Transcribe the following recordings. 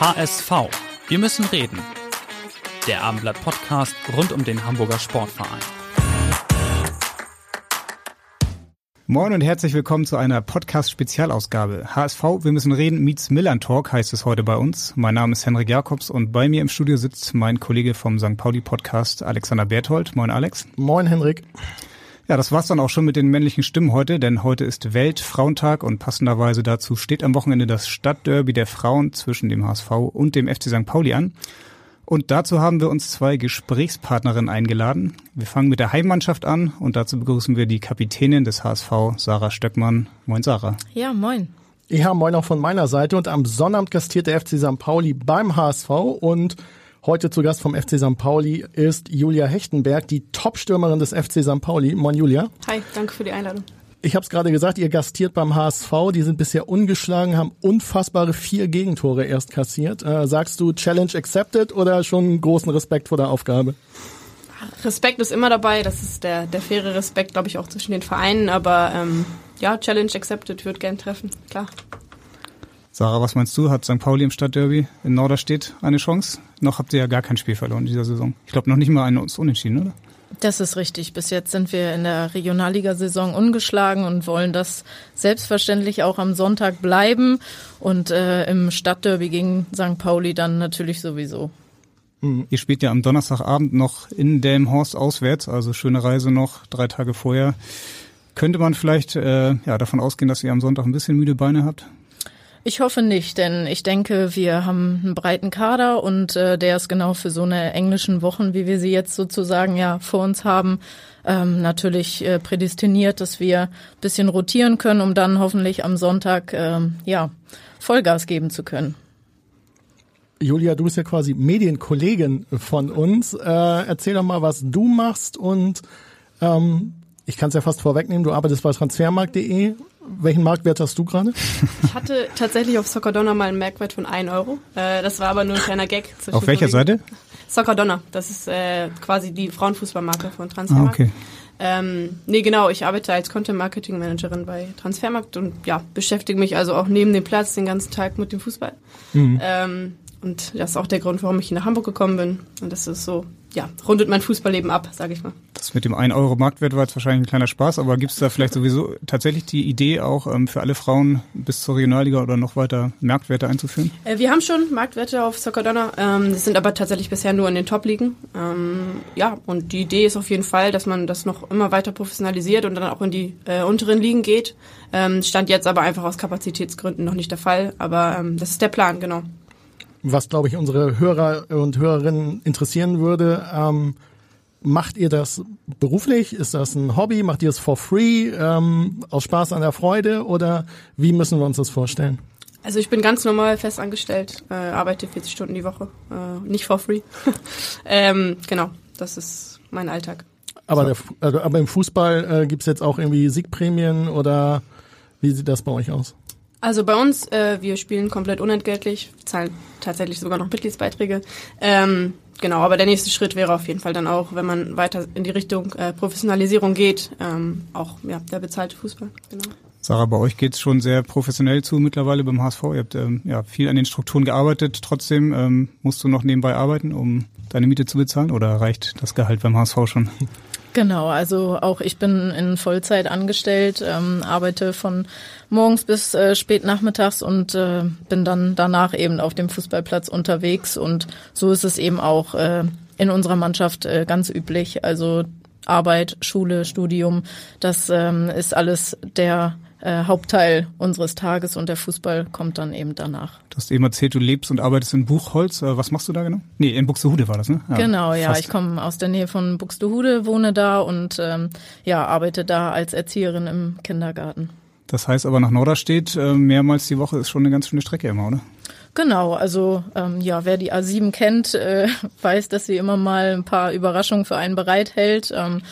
HSV. Wir müssen reden. Der Abendblatt Podcast rund um den Hamburger Sportverein. Moin und herzlich willkommen zu einer Podcast-Spezialausgabe. HSV, wir müssen reden, meets Milan Talk heißt es heute bei uns. Mein Name ist Henrik Jakobs und bei mir im Studio sitzt mein Kollege vom St. Pauli Podcast, Alexander Berthold. Moin Alex. Moin Henrik. Ja, das war's dann auch schon mit den männlichen Stimmen heute, denn heute ist Weltfrauentag und passenderweise dazu steht am Wochenende das Stadtderby der Frauen zwischen dem HSV und dem FC St. Pauli an. Und dazu haben wir uns zwei Gesprächspartnerinnen eingeladen. Wir fangen mit der Heimmannschaft an und dazu begrüßen wir die Kapitänin des HSV, Sarah Stöckmann. Moin Sarah. Ja, moin. Ja, moin auch von meiner Seite. Und am Sonnabend gastiert der FC St. Pauli beim HSV und Heute zu Gast vom FC St. Pauli ist Julia Hechtenberg, die Top-Stürmerin des FC St. Pauli. Moin Julia. Hi, danke für die Einladung. Ich habe es gerade gesagt, ihr gastiert beim HSV. Die sind bisher ungeschlagen, haben unfassbare vier Gegentore erst kassiert. Äh, sagst du Challenge accepted oder schon großen Respekt vor der Aufgabe? Respekt ist immer dabei. Das ist der, der faire Respekt, glaube ich, auch zwischen den Vereinen. Aber ähm, ja, Challenge accepted, würde gern treffen, klar. Sarah, was meinst du? Hat St. Pauli im Stadtderby in Norderstedt eine Chance? Noch habt ihr ja gar kein Spiel verloren in dieser Saison. Ich glaube noch nicht mal einen Unentschieden, oder? Das ist richtig. Bis jetzt sind wir in der Regionalligasaison ungeschlagen und wollen das selbstverständlich auch am Sonntag bleiben und äh, im Stadtderby gegen St. Pauli dann natürlich sowieso. Mhm. Ihr spielt ja am Donnerstagabend noch in Delmhorst auswärts, also schöne Reise noch, drei Tage vorher. Könnte man vielleicht äh, ja, davon ausgehen, dass ihr am Sonntag ein bisschen müde Beine habt? Ich hoffe nicht, denn ich denke, wir haben einen breiten Kader und äh, der ist genau für so eine englischen Wochen, wie wir sie jetzt sozusagen ja vor uns haben, ähm, natürlich äh, prädestiniert, dass wir bisschen rotieren können, um dann hoffentlich am Sonntag ähm, ja Vollgas geben zu können. Julia, du bist ja quasi Medienkollegin von uns. Äh, erzähl doch mal, was du machst und ähm, ich kann es ja fast vorwegnehmen, du arbeitest bei transfermarkt.de welchen Marktwert hast du gerade? Ich hatte tatsächlich auf Soccerdonna mal einen Marktwert von 1 Euro. Äh, das war aber nur ein kleiner Gag. Auf welcher Seite? Soccerdonna. Das ist äh, quasi die Frauenfußballmarke von Transfermarkt. Ah, okay. Ähm, nee, genau, ich arbeite als Content Marketing Managerin bei Transfermarkt und ja, beschäftige mich also auch neben dem Platz den ganzen Tag mit dem Fußball. Mhm. Ähm, und das ist auch der Grund, warum ich hier nach Hamburg gekommen bin. Und das ist so ja, rundet mein Fußballleben ab, sage ich mal. Das mit dem 1 Euro Marktwert war jetzt wahrscheinlich ein kleiner Spaß, aber gibt es da vielleicht sowieso tatsächlich die Idee, auch ähm, für alle Frauen bis zur Regionalliga oder noch weiter Marktwerte einzuführen? Äh, wir haben schon Marktwerte auf Soccerdonna, ähm, die sind aber tatsächlich bisher nur in den Top-Ligen. Ähm, ja, und die Idee ist auf jeden Fall, dass man das noch immer weiter professionalisiert und dann auch in die äh, unteren Ligen geht. Ähm, stand jetzt aber einfach aus Kapazitätsgründen noch nicht der Fall, aber ähm, das ist der Plan, genau was, glaube ich, unsere Hörer und Hörerinnen interessieren würde. Ähm, macht ihr das beruflich? Ist das ein Hobby? Macht ihr es for free? Ähm, aus Spaß an der Freude? Oder wie müssen wir uns das vorstellen? Also ich bin ganz normal festangestellt, äh, arbeite 40 Stunden die Woche, äh, nicht for free. ähm, genau, das ist mein Alltag. Aber, der, also, aber im Fußball äh, gibt es jetzt auch irgendwie Siegprämien oder wie sieht das bei euch aus? Also bei uns, äh, wir spielen komplett unentgeltlich, zahlen tatsächlich sogar noch Mitgliedsbeiträge. Ähm, genau, aber der nächste Schritt wäre auf jeden Fall dann auch, wenn man weiter in die Richtung äh, Professionalisierung geht, ähm, auch ja, der bezahlte Fußball. Genau. Sarah, bei euch geht's schon sehr professionell zu mittlerweile beim HSV. Ihr habt ähm, ja viel an den Strukturen gearbeitet. Trotzdem ähm, musst du noch nebenbei arbeiten, um deine Miete zu bezahlen oder reicht das Gehalt beim HSV schon? Genau, also auch ich bin in Vollzeit angestellt, ähm, arbeite von morgens bis äh, spät nachmittags und äh, bin dann danach eben auf dem Fußballplatz unterwegs und so ist es eben auch äh, in unserer Mannschaft äh, ganz üblich. Also Arbeit, Schule, Studium, das ähm, ist alles der äh, Hauptteil unseres Tages und der Fußball kommt dann eben danach. Du hast eben erzählt, du lebst und arbeitest in Buchholz. Äh, was machst du da genau? Nee, in Buxtehude war das, ne? Ja, genau, ja. Fast. Ich komme aus der Nähe von Buxtehude, wohne da und ähm, ja, arbeite da als Erzieherin im Kindergarten. Das heißt aber nach Norderstedt äh, mehrmals die Woche ist schon eine ganz schöne Strecke immer, oder? Genau, also ähm, ja, wer die A7 kennt, äh, weiß, dass sie immer mal ein paar Überraschungen für einen bereithält. Ähm,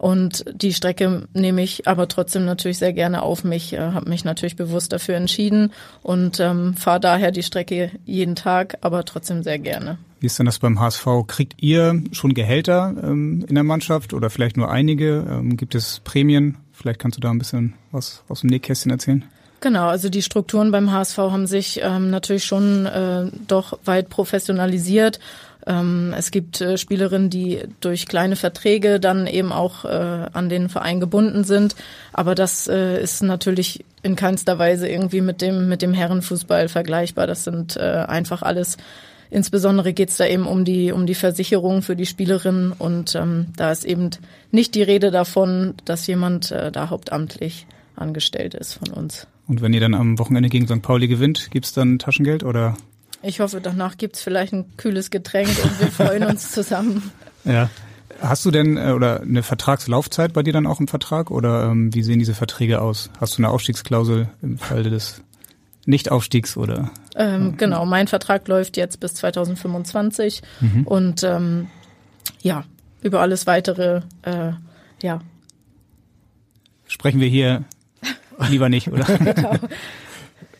und die Strecke nehme ich aber trotzdem natürlich sehr gerne auf mich, äh, habe mich natürlich bewusst dafür entschieden und ähm, fahre daher die Strecke jeden Tag, aber trotzdem sehr gerne. Wie ist denn das beim HSV? Kriegt ihr schon Gehälter ähm, in der Mannschaft oder vielleicht nur einige? Ähm, gibt es Prämien? Vielleicht kannst du da ein bisschen was aus dem Nähkästchen erzählen. Genau, also die Strukturen beim HSV haben sich ähm, natürlich schon äh, doch weit professionalisiert ähm, es gibt äh, Spielerinnen, die durch kleine Verträge dann eben auch äh, an den Verein gebunden sind. Aber das äh, ist natürlich in keinster Weise irgendwie mit dem, mit dem Herrenfußball vergleichbar. Das sind äh, einfach alles Insbesondere geht es da eben um die um die Versicherung für die Spielerinnen und ähm, da ist eben nicht die Rede davon, dass jemand äh, da hauptamtlich angestellt ist von uns. Und wenn ihr dann am Wochenende gegen St. Pauli gewinnt, gibt's dann Taschengeld oder ich hoffe, danach gibt's vielleicht ein kühles Getränk und wir freuen uns zusammen. Ja. Hast du denn äh, oder eine Vertragslaufzeit bei dir dann auch im Vertrag oder ähm, wie sehen diese Verträge aus? Hast du eine Aufstiegsklausel im Falle des Nichtaufstiegs oder? Ähm, genau, mein Vertrag läuft jetzt bis 2025 mhm. und ähm, ja, über alles weitere, äh, ja. Sprechen wir hier lieber nicht, oder? genau.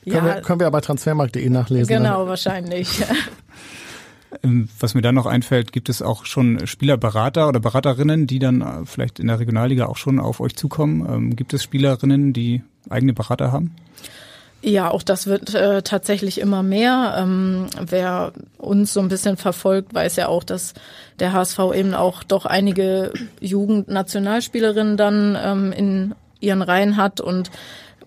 Ja, können, wir, können wir aber transfermarkt.de nachlesen. Genau, dann. wahrscheinlich. Ähm, was mir dann noch einfällt, gibt es auch schon Spielerberater oder Beraterinnen, die dann äh, vielleicht in der Regionalliga auch schon auf euch zukommen? Ähm, gibt es Spielerinnen, die eigene Berater haben? Ja, auch das wird äh, tatsächlich immer mehr. Ähm, wer uns so ein bisschen verfolgt, weiß ja auch, dass der HSV eben auch doch einige Jugendnationalspielerinnen dann ähm, in ihren Reihen hat und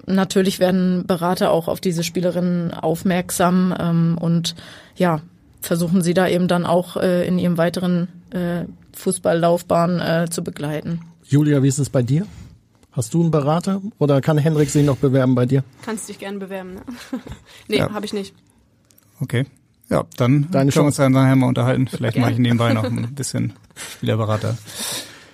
natürlich werden Berater auch auf diese Spielerinnen aufmerksam ähm, und ja, versuchen sie da eben dann auch äh, in ihrem weiteren äh, Fußballlaufbahn äh, zu begleiten. Julia, wie ist es bei dir? Hast du einen Berater oder kann Hendrik sich noch bewerben bei dir? Kannst dich gerne bewerben, ne? nee, ja. habe ich nicht. Okay. Ja, dann Deine können wir uns dann nachher mal unterhalten. Vielleicht mache ich nebenbei noch ein bisschen Spielerberater.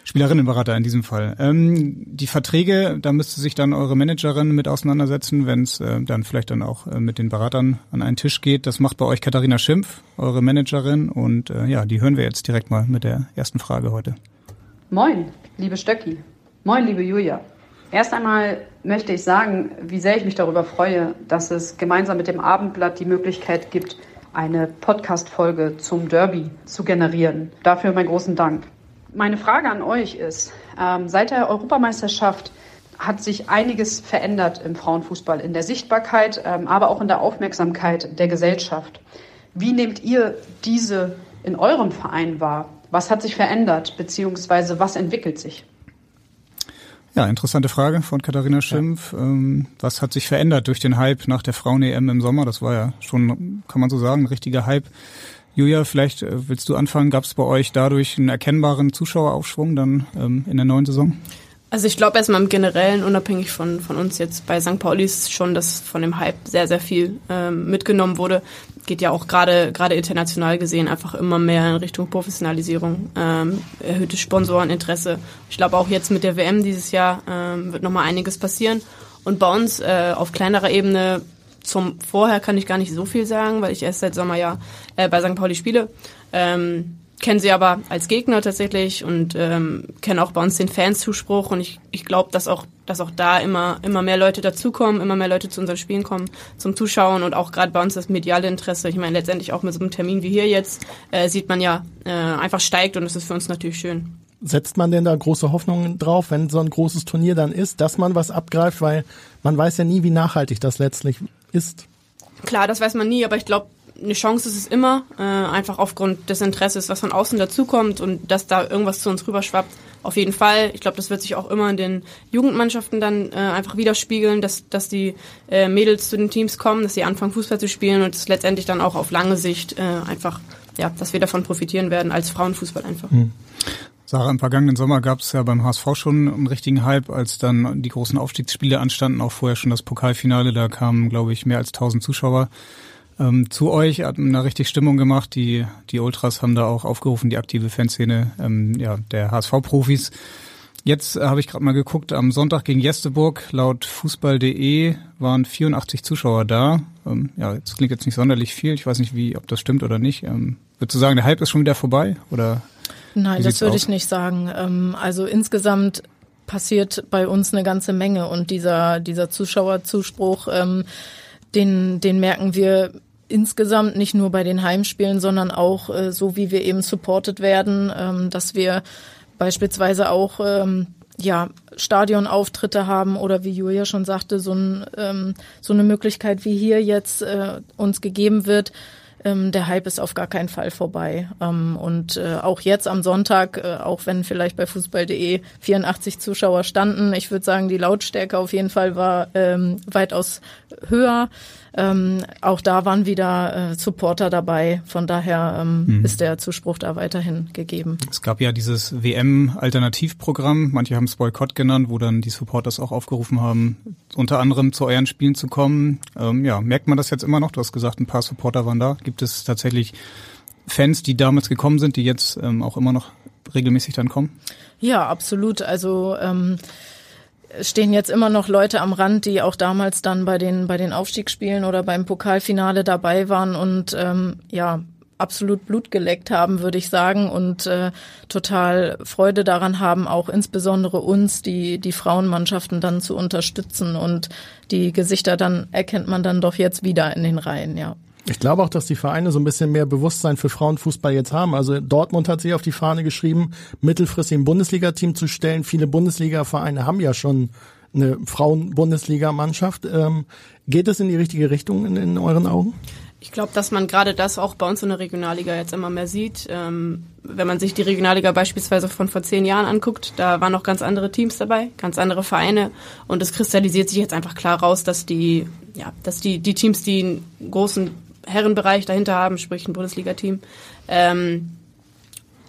Spielerinnenberater in diesem Fall. Ähm, die Verträge, da müsste sich dann eure Managerin mit auseinandersetzen, wenn es äh, dann vielleicht dann auch äh, mit den Beratern an einen Tisch geht. Das macht bei euch Katharina Schimpf, eure Managerin. Und äh, ja, die hören wir jetzt direkt mal mit der ersten Frage heute. Moin, liebe Stöcki. Moin, liebe Julia. Erst einmal möchte ich sagen, wie sehr ich mich darüber freue, dass es gemeinsam mit dem Abendblatt die Möglichkeit gibt, eine Podcast-Folge zum Derby zu generieren. Dafür meinen großen Dank. Meine Frage an euch ist, ähm, seit der Europameisterschaft hat sich einiges verändert im Frauenfußball, in der Sichtbarkeit, ähm, aber auch in der Aufmerksamkeit der Gesellschaft. Wie nehmt ihr diese in eurem Verein wahr? Was hat sich verändert, beziehungsweise was entwickelt sich? Ja, interessante Frage von Katharina Schimpf. Ja. Ähm, was hat sich verändert durch den Hype nach der Frauen-EM im Sommer? Das war ja schon, kann man so sagen, ein richtiger Hype. Julia, vielleicht äh, willst du anfangen. Gab es bei euch dadurch einen erkennbaren Zuschaueraufschwung dann ähm, in der neuen Saison? Also ich glaube erstmal im Generellen, unabhängig von, von uns jetzt bei St. Pauli, ist schon, dass von dem Hype sehr, sehr viel ähm, mitgenommen wurde. Geht ja auch gerade international gesehen einfach immer mehr in Richtung Professionalisierung, ähm, erhöhtes Sponsoreninteresse. Ich glaube auch jetzt mit der WM dieses Jahr ähm, wird nochmal einiges passieren. Und bei uns äh, auf kleinerer Ebene zum Vorher kann ich gar nicht so viel sagen, weil ich erst seit Sommer ja äh, bei St. Pauli spiele. Ähm, kenne sie aber als Gegner tatsächlich und ähm, kenne auch bei uns den Fans-Zuspruch und ich, ich glaube, dass auch, dass auch da immer, immer mehr Leute dazukommen, immer mehr Leute zu unseren Spielen kommen, zum Zuschauen und auch gerade bei uns das mediale Interesse. Ich meine, letztendlich auch mit so einem Termin wie hier jetzt äh, sieht man ja, äh, einfach steigt und das ist für uns natürlich schön. Setzt man denn da große Hoffnungen drauf, wenn so ein großes Turnier dann ist, dass man was abgreift, weil man weiß ja nie, wie nachhaltig das letztlich ist? Klar, das weiß man nie, aber ich glaube, eine Chance ist es immer, äh, einfach aufgrund des Interesses, was von außen dazukommt und dass da irgendwas zu uns rüberschwappt. Auf jeden Fall. Ich glaube, das wird sich auch immer in den Jugendmannschaften dann äh, einfach widerspiegeln, dass, dass die äh, Mädels zu den Teams kommen, dass sie anfangen, Fußball zu spielen und es letztendlich dann auch auf lange Sicht äh, einfach, ja, dass wir davon profitieren werden als Frauenfußball einfach. Mhm. Sarah, im vergangenen Sommer gab es ja beim HSV schon einen richtigen Hype, als dann die großen Aufstiegsspiele anstanden, auch vorher schon das Pokalfinale, da kamen, glaube ich, mehr als 1000 Zuschauer ähm, zu euch, hat eine richtig Stimmung gemacht. Die, die Ultras haben da auch aufgerufen, die aktive Fanszene ähm, ja, der HSV-Profis. Jetzt äh, habe ich gerade mal geguckt, am Sonntag gegen Jesteburg, laut fußball.de waren 84 Zuschauer da. Ähm, ja, das klingt jetzt nicht sonderlich viel. Ich weiß nicht, wie, ob das stimmt oder nicht. Ähm, würdest du sagen, der Hype ist schon wieder vorbei? Oder Nein, das würde ich nicht sagen. Ähm, also insgesamt passiert bei uns eine ganze Menge und dieser, dieser Zuschauerzuspruch, ähm, den, den merken wir insgesamt nicht nur bei den Heimspielen, sondern auch äh, so, wie wir eben supported werden, ähm, dass wir beispielsweise auch ja, Stadionauftritte haben oder wie Julia schon sagte, so, ein, ähm, so eine Möglichkeit wie hier jetzt äh, uns gegeben wird, ähm, der Hype ist auf gar keinen Fall vorbei. Ähm, und äh, auch jetzt am Sonntag, äh, auch wenn vielleicht bei fußball.de 84 Zuschauer standen, ich würde sagen, die Lautstärke auf jeden Fall war ähm, weitaus höher. Ähm, auch da waren wieder äh, Supporter dabei. Von daher ähm, mhm. ist der Zuspruch da weiterhin gegeben. Es gab ja dieses WM-Alternativprogramm, manche haben es Boykott genannt, wo dann die Supporters auch aufgerufen haben, unter anderem zu euren Spielen zu kommen. Ähm, ja, merkt man das jetzt immer noch? Du hast gesagt, ein paar Supporter waren da. Gibt es tatsächlich Fans, die damals gekommen sind, die jetzt ähm, auch immer noch regelmäßig dann kommen? Ja, absolut. Also ähm, stehen jetzt immer noch Leute am Rand, die auch damals dann bei den bei den Aufstiegsspielen oder beim Pokalfinale dabei waren und ähm, ja absolut Blut geleckt haben, würde ich sagen, und äh, total Freude daran haben, auch insbesondere uns, die die Frauenmannschaften dann zu unterstützen und die Gesichter dann erkennt man dann doch jetzt wieder in den Reihen, ja. Ich glaube auch, dass die Vereine so ein bisschen mehr Bewusstsein für Frauenfußball jetzt haben. Also Dortmund hat sich auf die Fahne geschrieben, mittelfristig ein Bundesliga-Team zu stellen. Viele Bundesliga-Vereine haben ja schon eine Frauen-Bundesliga-Mannschaft. Ähm, geht es in die richtige Richtung in, in euren Augen? Ich glaube, dass man gerade das auch bei uns in der Regionalliga jetzt immer mehr sieht. Ähm, wenn man sich die Regionalliga beispielsweise von vor zehn Jahren anguckt, da waren noch ganz andere Teams dabei, ganz andere Vereine und es kristallisiert sich jetzt einfach klar raus, dass die, ja, dass die, die Teams, die einen großen Herrenbereich dahinter haben, sprich ein Bundesliga-Team, ähm,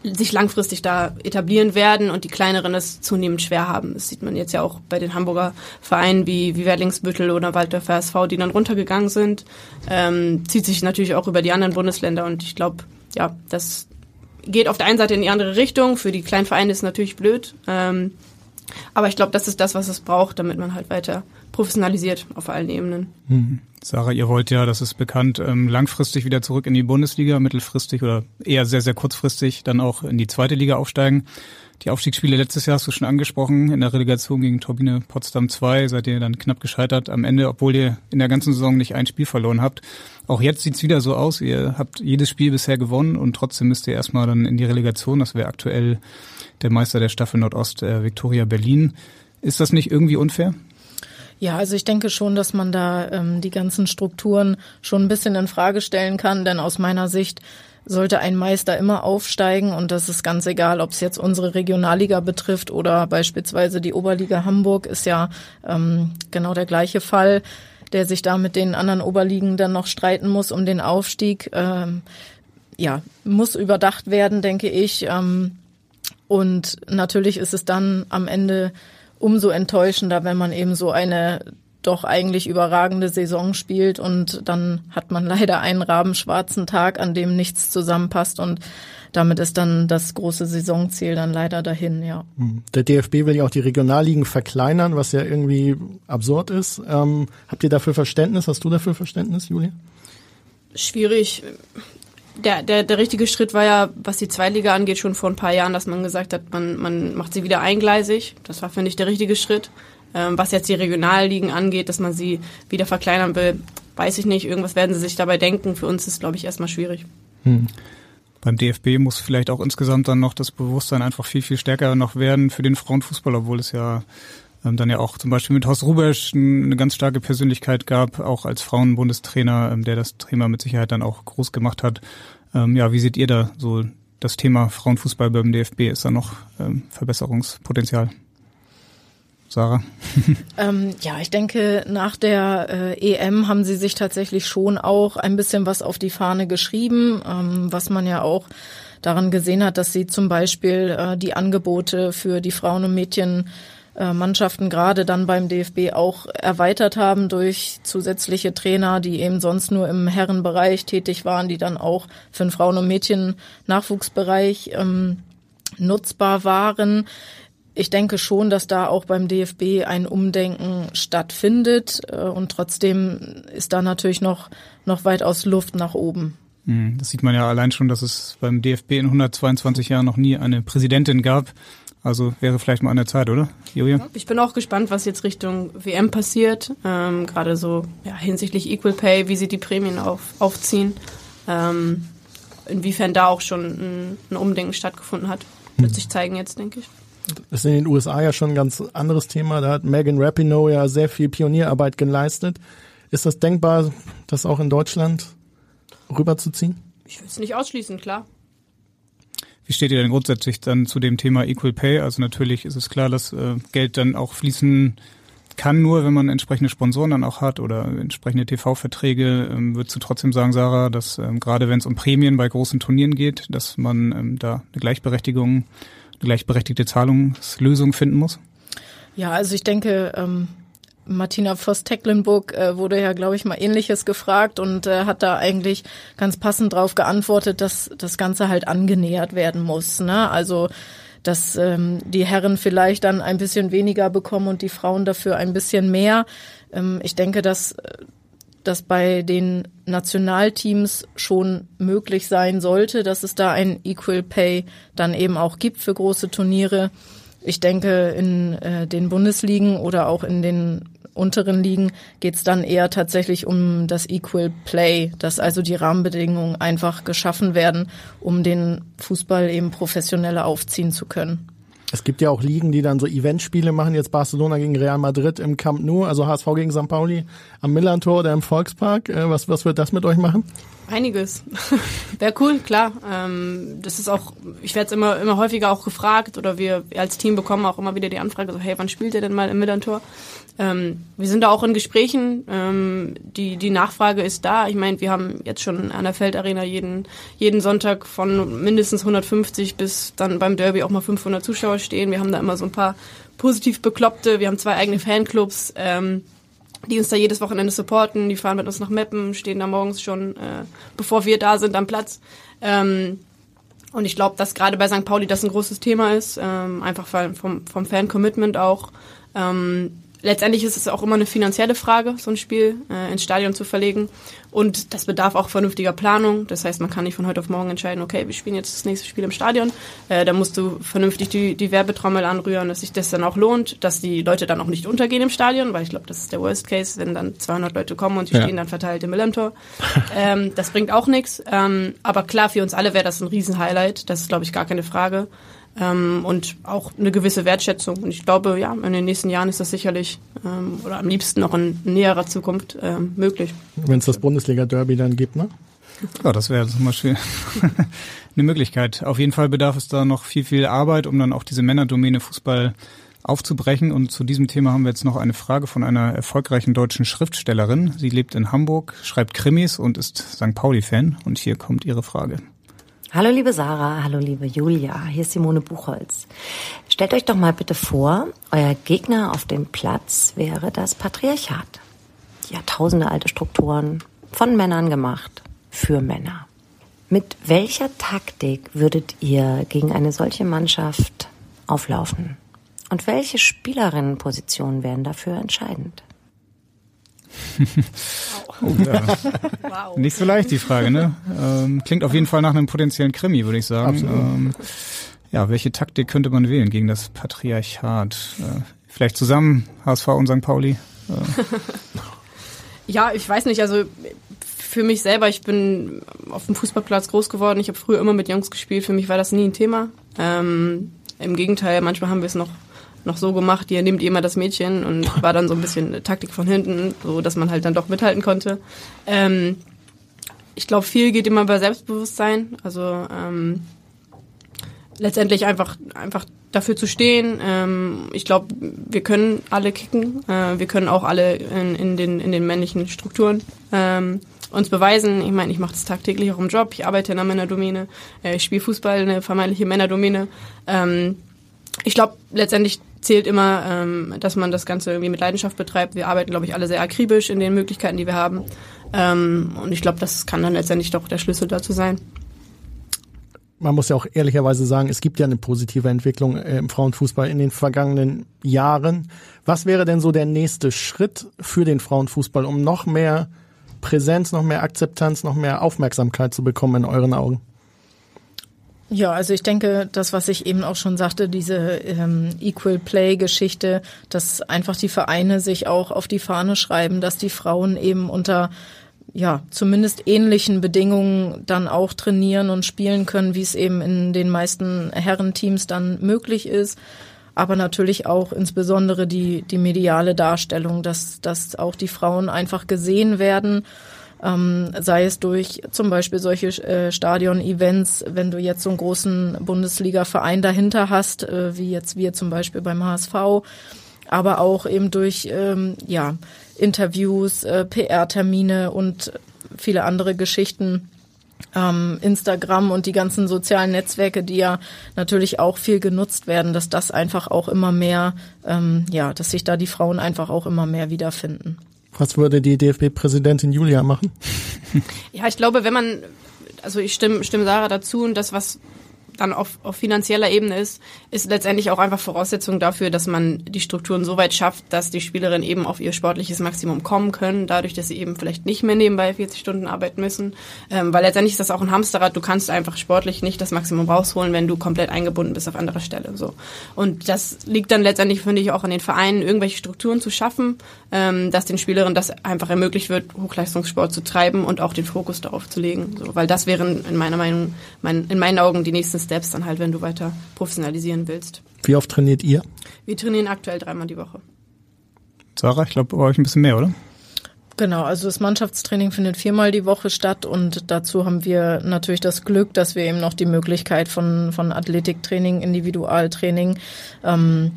sich langfristig da etablieren werden und die kleineren es zunehmend schwer haben. Das sieht man jetzt ja auch bei den Hamburger Vereinen wie, wie Werlingsbüttel oder Waldorf SV, die dann runtergegangen sind. Ähm, zieht sich natürlich auch über die anderen Bundesländer und ich glaube, ja, das geht auf der einen Seite in die andere Richtung. Für die kleinen Vereine ist es natürlich blöd. Ähm, aber ich glaube, das ist das, was es braucht, damit man halt weiter professionalisiert auf allen Ebenen. Mhm. Sarah, ihr wollt ja, das ist bekannt, ähm, langfristig wieder zurück in die Bundesliga, mittelfristig oder eher sehr, sehr kurzfristig dann auch in die zweite Liga aufsteigen. Die Aufstiegsspiele letztes Jahr hast du schon angesprochen, in der Relegation gegen Turbine Potsdam 2 seid ihr dann knapp gescheitert am Ende, obwohl ihr in der ganzen Saison nicht ein Spiel verloren habt. Auch jetzt sieht's wieder so aus, ihr habt jedes Spiel bisher gewonnen und trotzdem müsst ihr erstmal dann in die Relegation, das wäre aktuell der Meister der Staffel Nordost, äh, Viktoria Berlin. Ist das nicht irgendwie unfair? Ja, also ich denke schon, dass man da ähm, die ganzen Strukturen schon ein bisschen in Frage stellen kann, denn aus meiner Sicht sollte ein Meister immer aufsteigen und das ist ganz egal, ob es jetzt unsere Regionalliga betrifft oder beispielsweise die Oberliga Hamburg ist ja ähm, genau der gleiche Fall, der sich da mit den anderen Oberligen dann noch streiten muss um den Aufstieg. Ähm, ja, muss überdacht werden, denke ich. Ähm, und natürlich ist es dann am Ende umso enttäuschender, wenn man eben so eine doch eigentlich überragende Saison spielt und dann hat man leider einen rabenschwarzen Tag, an dem nichts zusammenpasst und damit ist dann das große Saisonziel dann leider dahin, ja. Hm. Der DFB will ja auch die Regionalligen verkleinern, was ja irgendwie absurd ist. Ähm, habt ihr dafür Verständnis? Hast du dafür Verständnis, Julia? Schwierig der, der, der richtige Schritt war ja, was die Zweitliga angeht, schon vor ein paar Jahren, dass man gesagt hat, man, man macht sie wieder eingleisig. Das war, finde ich, der richtige Schritt. Ähm, was jetzt die Regionalligen angeht, dass man sie wieder verkleinern will, weiß ich nicht. Irgendwas werden sie sich dabei denken. Für uns ist, glaube ich, erstmal schwierig. Hm. Beim DFB muss vielleicht auch insgesamt dann noch das Bewusstsein einfach viel, viel stärker noch werden für den Frauenfußball, obwohl es ja ähm, dann ja auch zum Beispiel mit Horst Rubesch eine ganz starke Persönlichkeit gab, auch als Frauenbundestrainer, ähm, der das Thema mit Sicherheit dann auch groß gemacht hat. Ähm, ja, wie seht ihr da so das Thema Frauenfußball beim DFB? Ist da noch ähm, Verbesserungspotenzial? Sarah? ähm, ja, ich denke, nach der äh, EM haben sie sich tatsächlich schon auch ein bisschen was auf die Fahne geschrieben, ähm, was man ja auch daran gesehen hat, dass sie zum Beispiel äh, die Angebote für die Frauen und Mädchen Mannschaften gerade dann beim DFB auch erweitert haben durch zusätzliche Trainer, die eben sonst nur im Herrenbereich tätig waren, die dann auch für den Frauen- und Mädchen-Nachwuchsbereich ähm, nutzbar waren. ich denke schon, dass da auch beim DFB ein Umdenken stattfindet äh, und trotzdem ist da natürlich noch, noch weitaus Luft nach oben. Hm, das sieht man ja allein schon, dass es beim DFB in 122 Jahren noch nie eine Präsidentin gab. Also wäre vielleicht mal an der Zeit, oder, Julia? Ich bin auch gespannt, was jetzt Richtung WM passiert. Ähm, Gerade so ja, hinsichtlich Equal Pay, wie sie die Prämien auf, aufziehen. Ähm, inwiefern da auch schon ein, ein Umdenken stattgefunden hat, wird sich zeigen jetzt, denke ich. Das ist in den USA ja schon ein ganz anderes Thema. Da hat Megan Rapinoe ja sehr viel Pionierarbeit geleistet. Ist das denkbar, das auch in Deutschland rüberzuziehen? Ich will es nicht ausschließen, klar. Wie steht ihr denn grundsätzlich dann zu dem Thema Equal Pay? Also natürlich ist es klar, dass äh, Geld dann auch fließen kann, nur wenn man entsprechende Sponsoren dann auch hat oder entsprechende TV-Verträge. Ähm, würdest du trotzdem sagen, Sarah, dass ähm, gerade wenn es um Prämien bei großen Turnieren geht, dass man ähm, da eine Gleichberechtigung, eine gleichberechtigte Zahlungslösung finden muss? Ja, also ich denke, ähm, Martina Voss-Tecklenburg äh, wurde ja, glaube ich, mal Ähnliches gefragt und äh, hat da eigentlich ganz passend drauf geantwortet, dass das Ganze halt angenähert werden muss. Ne? Also dass ähm, die Herren vielleicht dann ein bisschen weniger bekommen und die Frauen dafür ein bisschen mehr. Ähm, ich denke, dass das bei den Nationalteams schon möglich sein sollte, dass es da ein Equal Pay dann eben auch gibt für große Turniere. Ich denke, in äh, den Bundesligen oder auch in den unteren Ligen geht es dann eher tatsächlich um das Equal Play, dass also die Rahmenbedingungen einfach geschaffen werden, um den Fußball eben professioneller aufziehen zu können. Es gibt ja auch Ligen, die dann so Eventspiele machen, jetzt Barcelona gegen Real Madrid im Camp Nou, also HSV gegen St. Pauli am Millantor oder im Volkspark. Äh, was, was wird das mit euch machen? Einiges. Wäre cool, klar. Ähm, das ist auch, ich werde es immer, immer häufiger auch gefragt oder wir als Team bekommen auch immer wieder die Anfrage, so, hey, wann spielt ihr denn mal im Millantor? Ähm, wir sind da auch in Gesprächen. Ähm, die, die Nachfrage ist da. Ich meine, wir haben jetzt schon an der Feldarena jeden, jeden Sonntag von mindestens 150 bis dann beim Derby auch mal 500 Zuschauer stehen. Wir haben da immer so ein paar positiv Bekloppte. Wir haben zwei eigene Fanclubs, ähm, die uns da jedes Wochenende supporten. Die fahren mit uns nach Meppen, stehen da morgens schon, äh, bevor wir da sind, am Platz. Ähm, und ich glaube, dass gerade bei St. Pauli das ein großes Thema ist, ähm, einfach vom, vom Fan-Commitment auch. Ähm, letztendlich ist es auch immer eine finanzielle Frage, so ein Spiel äh, ins Stadion zu verlegen. Und das bedarf auch vernünftiger Planung. Das heißt, man kann nicht von heute auf morgen entscheiden, okay, wir spielen jetzt das nächste Spiel im Stadion. Äh, da musst du vernünftig die, die Werbetrommel anrühren, dass sich das dann auch lohnt, dass die Leute dann auch nicht untergehen im Stadion, weil ich glaube, das ist der Worst Case, wenn dann 200 Leute kommen und die ja. stehen dann verteilt im Millantor. ähm, das bringt auch nichts. Ähm, aber klar, für uns alle wäre das ein Riesenhighlight. Das ist, glaube ich, gar keine Frage ähm, und auch eine gewisse Wertschätzung. Und ich glaube, ja, in den nächsten Jahren ist das sicherlich ähm, oder am liebsten noch in näherer Zukunft ähm, möglich. Wenn es das Bundesliga-Derby dann gibt, ne? Ja, das wäre zum Beispiel eine Möglichkeit. Auf jeden Fall bedarf es da noch viel, viel Arbeit, um dann auch diese Männerdomäne Fußball aufzubrechen. Und zu diesem Thema haben wir jetzt noch eine Frage von einer erfolgreichen deutschen Schriftstellerin. Sie lebt in Hamburg, schreibt Krimis und ist St. Pauli-Fan. Und hier kommt ihre Frage. Hallo liebe Sarah, hallo liebe Julia, hier ist Simone Buchholz. Stellt euch doch mal bitte vor, euer Gegner auf dem Platz wäre das Patriarchat. Jahrtausende alte Strukturen, von Männern gemacht, für Männer. Mit welcher Taktik würdet ihr gegen eine solche Mannschaft auflaufen? Und welche Spielerinnenpositionen wären dafür entscheidend? Oh, ja. wow. Nicht so leicht die Frage, ne? Ähm, klingt auf jeden Fall nach einem potenziellen Krimi, würde ich sagen. Ähm, ja, welche Taktik könnte man wählen gegen das Patriarchat? Äh, vielleicht zusammen HSV und St. Pauli? Äh. ja, ich weiß nicht, also für mich selber, ich bin auf dem Fußballplatz groß geworden. Ich habe früher immer mit Jungs gespielt. Für mich war das nie ein Thema. Ähm, Im Gegenteil, manchmal haben wir es noch noch so gemacht, ihr nehmt immer das Mädchen und war dann so ein bisschen Taktik von hinten, so dass man halt dann doch mithalten konnte. Ähm, ich glaube, viel geht immer bei Selbstbewusstsein. Also ähm, letztendlich einfach einfach dafür zu stehen. Ähm, ich glaube, wir können alle kicken. Äh, wir können auch alle in, in, den in den männlichen Strukturen ähm, uns beweisen. Ich meine, ich mache das tagtäglich auch im Job. Ich arbeite in einer Männerdomäne. Äh, ich spiele Fußball, eine vermeintliche Männerdomäne. Ähm, ich glaube, letztendlich zählt immer, ähm, dass man das Ganze irgendwie mit Leidenschaft betreibt. Wir arbeiten, glaube ich, alle sehr akribisch in den Möglichkeiten, die wir haben. Ähm, und ich glaube, das kann dann letztendlich doch der Schlüssel dazu sein. man muss ja auch ehrlicherweise sagen, es gibt ja eine positive Entwicklung äh, im Frauenfußball in den vergangenen Jahren. Was wäre denn so der nächste Schritt für den Frauenfußball, um noch mehr Präsenz, noch mehr Akzeptanz, noch mehr Aufmerksamkeit zu bekommen in euren Augen? Ja, also ich denke, das, was ich eben auch schon sagte, diese ähm, Equal Play-Geschichte, dass einfach die Vereine sich auch auf die Fahne schreiben, dass die Frauen eben unter ja, zumindest ähnlichen Bedingungen dann auch trainieren und spielen können, wie es eben in den meisten Herrenteams dann möglich ist. Aber natürlich auch insbesondere die, die mediale Darstellung, dass, dass auch die Frauen einfach gesehen werden, ähm, sei es durch zum Beispiel solche äh, Stadion-Events, wenn du jetzt so einen großen Bundesliga-Verein dahinter hast, äh, wie jetzt wir zum Beispiel beim HSV, aber auch eben durch ähm, ja, Interviews, äh, PR-Termine und viele andere Geschichten. Ähm, Instagram und die ganzen sozialen Netzwerke, die ja natürlich auch viel genutzt werden, dass das einfach auch immer mehr, ähm, ja, dass sich da die Frauen einfach auch immer mehr wiederfinden. Was würde die DFB-Präsidentin Julia machen? Ja, ich glaube, wenn man, also ich stimme, stimme Sarah dazu und das, was dann auf, auf finanzieller Ebene ist, ist letztendlich auch einfach Voraussetzung dafür, dass man die Strukturen so weit schafft, dass die Spielerinnen eben auf ihr sportliches Maximum kommen können, dadurch, dass sie eben vielleicht nicht mehr nebenbei 40 Stunden arbeiten müssen. Ähm, weil letztendlich ist das auch ein Hamsterrad, du kannst einfach sportlich nicht das Maximum rausholen, wenn du komplett eingebunden bist auf anderer Stelle. So. Und das liegt dann letztendlich, finde ich, auch an den Vereinen, irgendwelche Strukturen zu schaffen, ähm, dass den Spielerinnen das einfach ermöglicht wird, Hochleistungssport zu treiben und auch den Fokus darauf zu legen. So, weil das wären in meiner Meinung, mein, in meinen Augen die nächsten Steps dann halt, wenn du weiter professionalisieren willst. Wie oft trainiert ihr? Wir trainieren aktuell dreimal die Woche. Sarah, ich glaube bei euch ein bisschen mehr, oder? Genau, also das Mannschaftstraining findet viermal die Woche statt und dazu haben wir natürlich das Glück, dass wir eben noch die Möglichkeit von, von Athletiktraining, Individualtraining, ähm,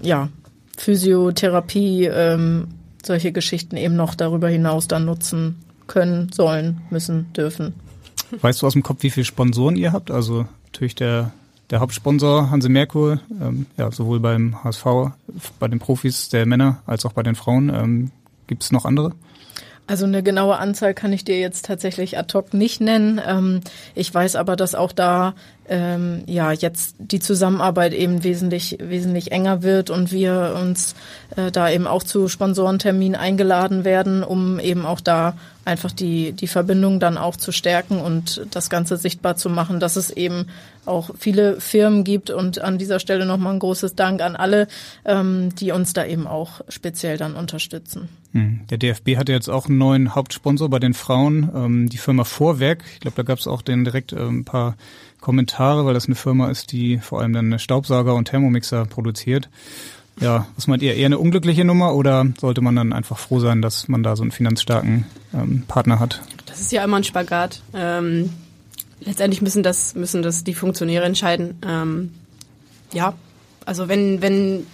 ja, Physiotherapie, ähm, solche Geschichten eben noch darüber hinaus dann nutzen können, sollen, müssen, dürfen. Weißt du aus dem Kopf, wie viele Sponsoren ihr habt? Also natürlich der, der Hauptsponsor Hanse Merkur, ähm, ja, sowohl beim HSV, bei den Profis der Männer als auch bei den Frauen. Ähm, Gibt es noch andere? Also eine genaue Anzahl kann ich dir jetzt tatsächlich ad hoc nicht nennen. Ähm, ich weiß aber, dass auch da ähm, ja jetzt die Zusammenarbeit eben wesentlich wesentlich enger wird und wir uns äh, da eben auch zu Sponsorenterminen eingeladen werden, um eben auch da einfach die die Verbindung dann auch zu stärken und das Ganze sichtbar zu machen, dass es eben auch viele Firmen gibt und an dieser Stelle nochmal ein großes Dank an alle, ähm, die uns da eben auch speziell dann unterstützen. Hm. Der DFB hatte jetzt auch einen neuen Hauptsponsor bei den Frauen, ähm, die Firma Vorwerk. Ich glaube, da gab es auch den direkt äh, ein paar Kommentare, weil das eine Firma ist, die vor allem dann Staubsauger und Thermomixer produziert. Ja, was meint ihr, eher eine unglückliche Nummer oder sollte man dann einfach froh sein, dass man da so einen finanzstarken ähm, Partner hat? Das ist ja immer ein Spagat. Ähm, letztendlich müssen das, müssen das die Funktionäre entscheiden. Ähm, ja, also wenn, wenn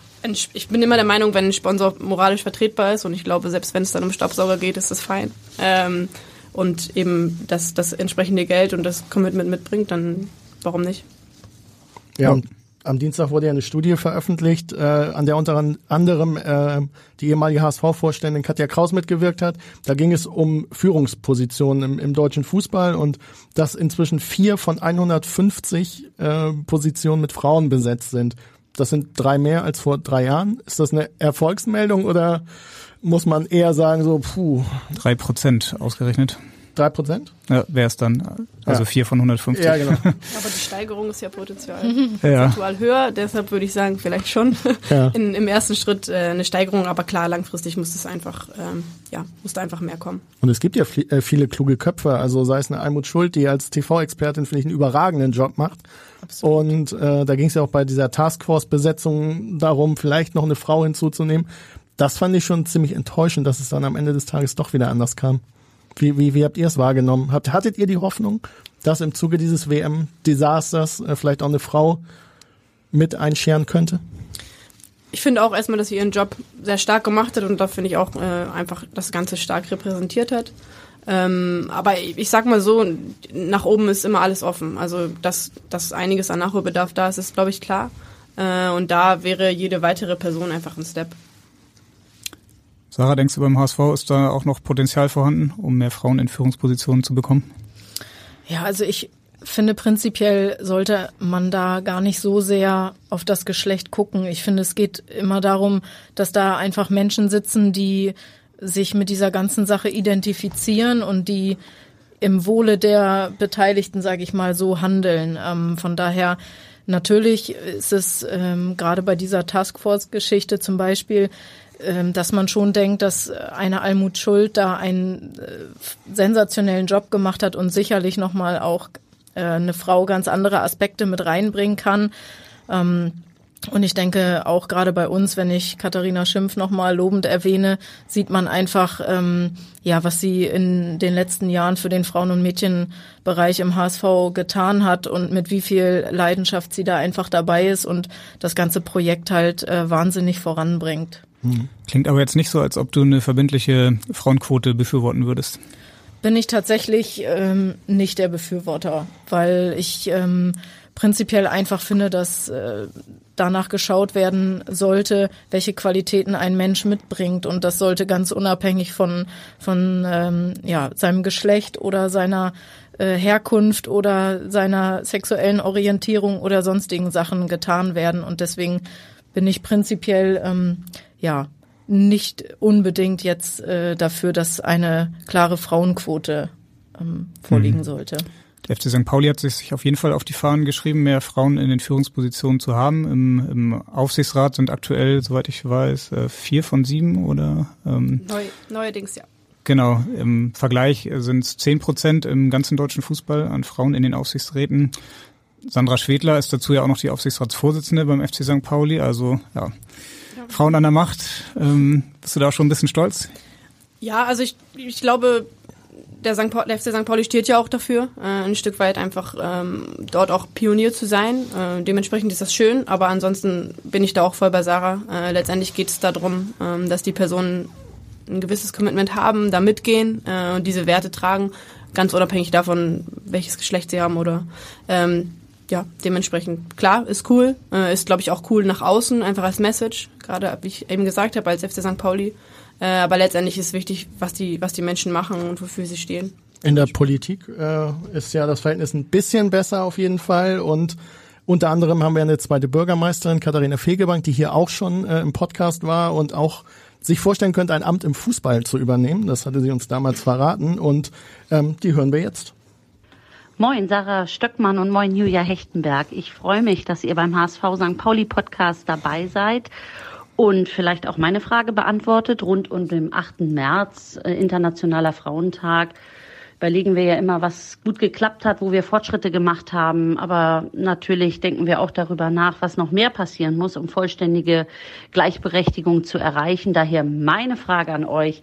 ich bin immer der Meinung, wenn ein Sponsor moralisch vertretbar ist und ich glaube, selbst wenn es dann um Staubsauger geht, ist das fein. Ähm, und eben das, das entsprechende Geld und das Commitment mitbringt, dann warum nicht? Ja, am Dienstag wurde ja eine Studie veröffentlicht, äh, an der unter anderem äh, die ehemalige HSV-Vorständin Katja Kraus mitgewirkt hat. Da ging es um Führungspositionen im, im deutschen Fußball und dass inzwischen vier von 150 äh, Positionen mit Frauen besetzt sind. Das sind drei mehr als vor drei Jahren. Ist das eine Erfolgsmeldung oder muss man eher sagen, so, puh. Drei Prozent ausgerechnet. Drei Prozent? Ja, wäre es dann. Also vier ja. von 150. Ja, genau. Aber die Steigerung ist ja potenziell ja. höher, deshalb würde ich sagen, vielleicht schon ja. In, im ersten Schritt äh, eine Steigerung, aber klar, langfristig muss es einfach, ähm, ja, muss da einfach mehr kommen. Und es gibt ja äh, viele kluge Köpfe, also sei es eine Almut Schuld, die als TV-Expertin, finde ich, einen überragenden Job macht. Absolut. Und äh, da ging es ja auch bei dieser Taskforce-Besetzung darum, vielleicht noch eine Frau hinzuzunehmen. Das fand ich schon ziemlich enttäuschend, dass es dann am Ende des Tages doch wieder anders kam. Wie, wie, wie habt ihr es wahrgenommen? Habt, hattet ihr die Hoffnung, dass im Zuge dieses WM-Desasters äh, vielleicht auch eine Frau mit einscheren könnte? Ich finde auch erstmal, dass sie ihren Job sehr stark gemacht hat und da finde ich auch äh, einfach das Ganze stark repräsentiert hat. Ähm, aber ich sag mal so, nach oben ist immer alles offen. Also, dass, dass einiges an Nachholbedarf da ist, ist, glaube ich, klar. Äh, und da wäre jede weitere Person einfach ein Step. Sarah, denkst du beim HSV ist da auch noch Potenzial vorhanden, um mehr Frauen in Führungspositionen zu bekommen? Ja, also ich finde prinzipiell sollte man da gar nicht so sehr auf das Geschlecht gucken. Ich finde, es geht immer darum, dass da einfach Menschen sitzen, die sich mit dieser ganzen Sache identifizieren und die im Wohle der Beteiligten, sage ich mal, so handeln. Ähm, von daher natürlich ist es ähm, gerade bei dieser Taskforce-Geschichte zum Beispiel dass man schon denkt, dass eine Almut Schuld da einen äh, sensationellen Job gemacht hat und sicherlich nochmal auch äh, eine Frau ganz andere Aspekte mit reinbringen kann. Ähm, und ich denke auch gerade bei uns, wenn ich Katharina Schimpf nochmal lobend erwähne, sieht man einfach, ähm, ja, was sie in den letzten Jahren für den Frauen- und Mädchenbereich im HSV getan hat und mit wie viel Leidenschaft sie da einfach dabei ist und das ganze Projekt halt äh, wahnsinnig voranbringt. Klingt aber jetzt nicht so, als ob du eine verbindliche Frauenquote befürworten würdest. Bin ich tatsächlich ähm, nicht der Befürworter, weil ich ähm, prinzipiell einfach finde, dass äh, danach geschaut werden sollte, welche Qualitäten ein Mensch mitbringt und das sollte ganz unabhängig von von ähm, ja seinem Geschlecht oder seiner äh, Herkunft oder seiner sexuellen Orientierung oder sonstigen Sachen getan werden und deswegen bin ich prinzipiell ähm, ja nicht unbedingt jetzt äh, dafür, dass eine klare Frauenquote ähm, vorliegen mhm. sollte. Der FC St. Pauli hat sich auf jeden Fall auf die Fahnen geschrieben, mehr Frauen in den Führungspositionen zu haben. Im, im Aufsichtsrat sind aktuell, soweit ich weiß, äh, vier von sieben oder ähm, Neu, neuerdings ja. Genau, im Vergleich sind es zehn Prozent im ganzen deutschen Fußball an Frauen in den Aufsichtsräten. Sandra Schwedler ist dazu ja auch noch die Aufsichtsratsvorsitzende beim FC St. Pauli. Also ja, Frauen an der Macht. Ähm, bist du da schon ein bisschen stolz? Ja, also ich, ich glaube, der, St. Paul, der FC St. Pauli steht ja auch dafür, äh, ein Stück weit einfach ähm, dort auch Pionier zu sein. Äh, dementsprechend ist das schön, aber ansonsten bin ich da auch voll bei Sarah. Äh, letztendlich geht es darum, ähm, dass die Personen ein gewisses Commitment haben, da mitgehen äh, und diese Werte tragen, ganz unabhängig davon, welches Geschlecht sie haben oder ähm, ja, dementsprechend klar, ist cool, äh, ist glaube ich auch cool nach außen, einfach als Message, gerade wie ich eben gesagt habe, als FC St. Pauli. Äh, aber letztendlich ist wichtig, was die, was die Menschen machen und wofür sie stehen. In der Politik äh, ist ja das Verhältnis ein bisschen besser auf jeden Fall und unter anderem haben wir eine zweite Bürgermeisterin, Katharina Fegebank, die hier auch schon äh, im Podcast war und auch sich vorstellen könnte, ein Amt im Fußball zu übernehmen. Das hatte sie uns damals verraten und ähm, die hören wir jetzt. Moin, Sarah Stöckmann und moin, Julia Hechtenberg. Ich freue mich, dass ihr beim HSV St. Pauli Podcast dabei seid und vielleicht auch meine Frage beantwortet. Rund um den 8. März, äh, Internationaler Frauentag, überlegen wir ja immer, was gut geklappt hat, wo wir Fortschritte gemacht haben. Aber natürlich denken wir auch darüber nach, was noch mehr passieren muss, um vollständige Gleichberechtigung zu erreichen. Daher meine Frage an euch.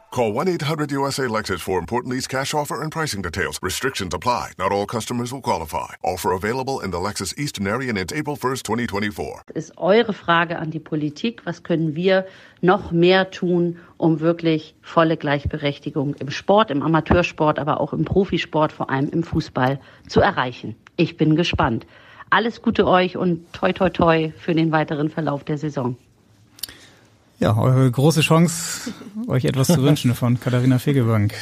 Call 1 800 USA Lexus for important lease cash offer and pricing details. Restrictions apply. Not all customers will qualify. Offer available in the Lexus Eastern area it's April 1st, 2024. Ist eure Frage an die Politik. Was können wir noch mehr tun, um wirklich volle Gleichberechtigung im Sport, im Amateursport, aber auch im Profisport, vor allem im Fußball zu erreichen? Ich bin gespannt. Alles Gute euch und toi toi toi für den weiteren Verlauf der Saison. Ja, eure große Chance, euch etwas zu wünschen von Katharina Fegebank.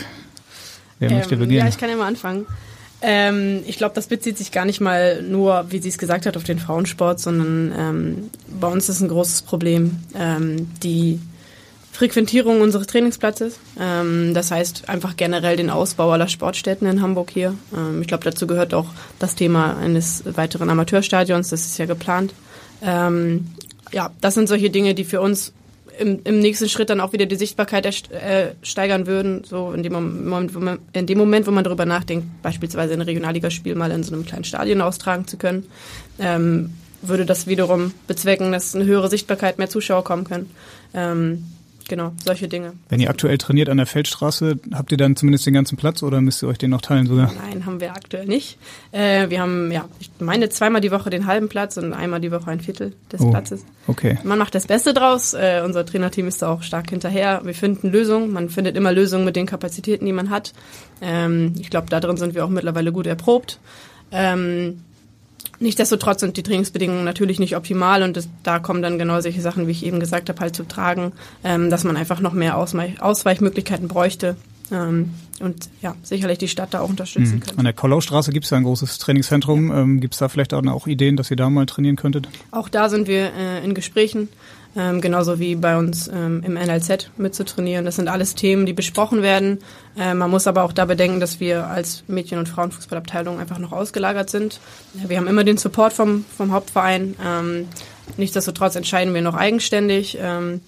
Wer ähm, möchte beginnen? Ja, ich kann ja mal anfangen. Ähm, ich glaube, das bezieht sich gar nicht mal nur, wie sie es gesagt hat, auf den Frauensport, sondern ähm, bei uns ist ein großes Problem ähm, die Frequentierung unseres Trainingsplatzes. Ähm, das heißt einfach generell den Ausbau aller Sportstätten in Hamburg hier. Ähm, ich glaube, dazu gehört auch das Thema eines weiteren Amateurstadions. Das ist ja geplant. Ähm, ja, das sind solche Dinge, die für uns im, im nächsten Schritt dann auch wieder die Sichtbarkeit äh, steigern würden. So in dem Moment, wo man, in dem Moment, wo man darüber nachdenkt, beispielsweise ein Regionalligaspiel mal in so einem kleinen Stadion austragen zu können, ähm, würde das wiederum bezwecken, dass eine höhere Sichtbarkeit, mehr Zuschauer kommen können. Ähm, genau, solche Dinge. Wenn ihr aktuell trainiert an der Feldstraße, habt ihr dann zumindest den ganzen Platz oder müsst ihr euch den noch teilen sogar? Nein, haben wir aktuell nicht. Äh, wir haben, ja, ich meine zweimal die Woche den halben Platz und einmal die Woche ein Viertel des Oh, Platzes. okay. Man macht das Beste draus. Äh, unser Trainerteam ist da auch stark hinterher. Wir finden Lösungen. Man findet immer Lösungen mit den Kapazitäten, die man hat. Ähm, ich glaube, da drin sind wir auch mittlerweile gut erprobt. Ähm, Nichtsdestotrotz sind die Trainingsbedingungen natürlich nicht optimal und das, da kommen dann genau solche Sachen, wie ich eben gesagt habe, halt zu tragen, ähm, dass man einfach noch mehr Ausweich Ausweichmöglichkeiten bräuchte ähm, und ja, sicherlich die Stadt da auch unterstützen Hm. könnte. An der Kollaustraße gibt es ja ein großes Trainingszentrum. Ähm, gibt es da vielleicht auch, auch Ideen, dass ihr da mal trainieren könntet? Auch da sind wir äh, in Gesprächen, ähm, genauso wie bei uns ähm, im NLZ mitzutrainieren. Das sind alles Themen, die besprochen werden. Äh, man muss aber auch da bedenken, dass wir als Mädchen- und Frauenfußballabteilung einfach noch ausgelagert sind. Äh, Wir haben immer den Support vom, vom Hauptverein. Ähm, nichtsdestotrotz entscheiden wir noch eigenständig. Ähm,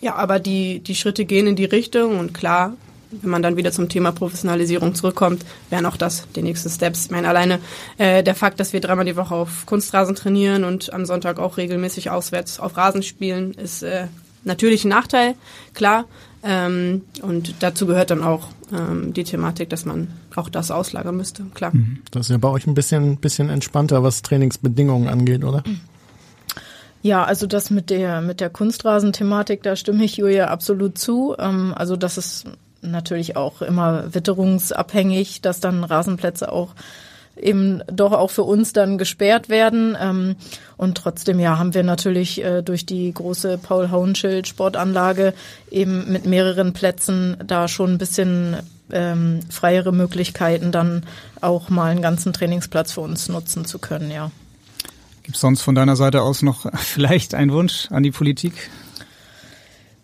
ja, aber die, die Schritte gehen in die Richtung und klar, wenn man dann wieder zum Thema Professionalisierung zurückkommt, wären auch das die nächsten Steps. Ich meine, alleine äh, der Fakt, dass wir dreimal die Woche auf Kunstrasen trainieren und am Sonntag auch regelmäßig auswärts auf Rasen spielen, ist äh, natürlich ein Nachteil, klar. Ähm, und dazu gehört dann auch ähm, die Thematik, dass man auch das auslagern müsste, klar. Das ist ja bei euch ein bisschen, bisschen entspannter, was Trainingsbedingungen angeht, oder? Ja, also das mit der mit der Kunstrasenthematik, da stimme ich Julia absolut zu. Ähm, also das ist natürlich auch immer witterungsabhängig, dass dann Rasenplätze auch eben doch auch für uns dann gesperrt werden. Ähm, und trotzdem, ja, haben wir natürlich äh, durch die große Paul Hauenschild Sportanlage eben mit mehreren Plätzen da schon ein bisschen ähm, freiere Möglichkeiten, dann auch mal einen ganzen Trainingsplatz für uns nutzen zu können, ja. Gibt es sonst von deiner Seite aus noch vielleicht einen Wunsch an die Politik?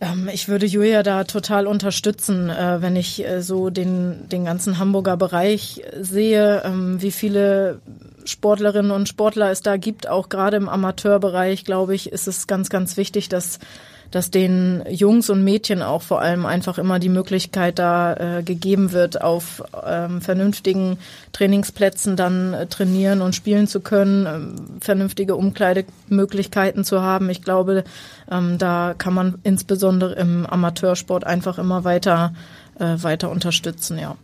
Ähm, ich würde Julia da total unterstützen, äh, wenn ich äh, so den, den ganzen Hamburger Bereich sehe, ähm, wie viele Sportlerinnen und Sportler es da gibt, auch gerade im Amateurbereich, glaube ich, ist es ganz, ganz wichtig, dass dass den Jungs und Mädchen auch vor allem einfach immer die Möglichkeit da äh, gegeben wird, auf ähm, vernünftigen Trainingsplätzen dann äh, trainieren und spielen zu können, ähm, vernünftige Umkleidemöglichkeiten zu haben. Ich glaube, ähm, da kann man insbesondere im Amateursport einfach immer weiter äh, weiter unterstützen, ja.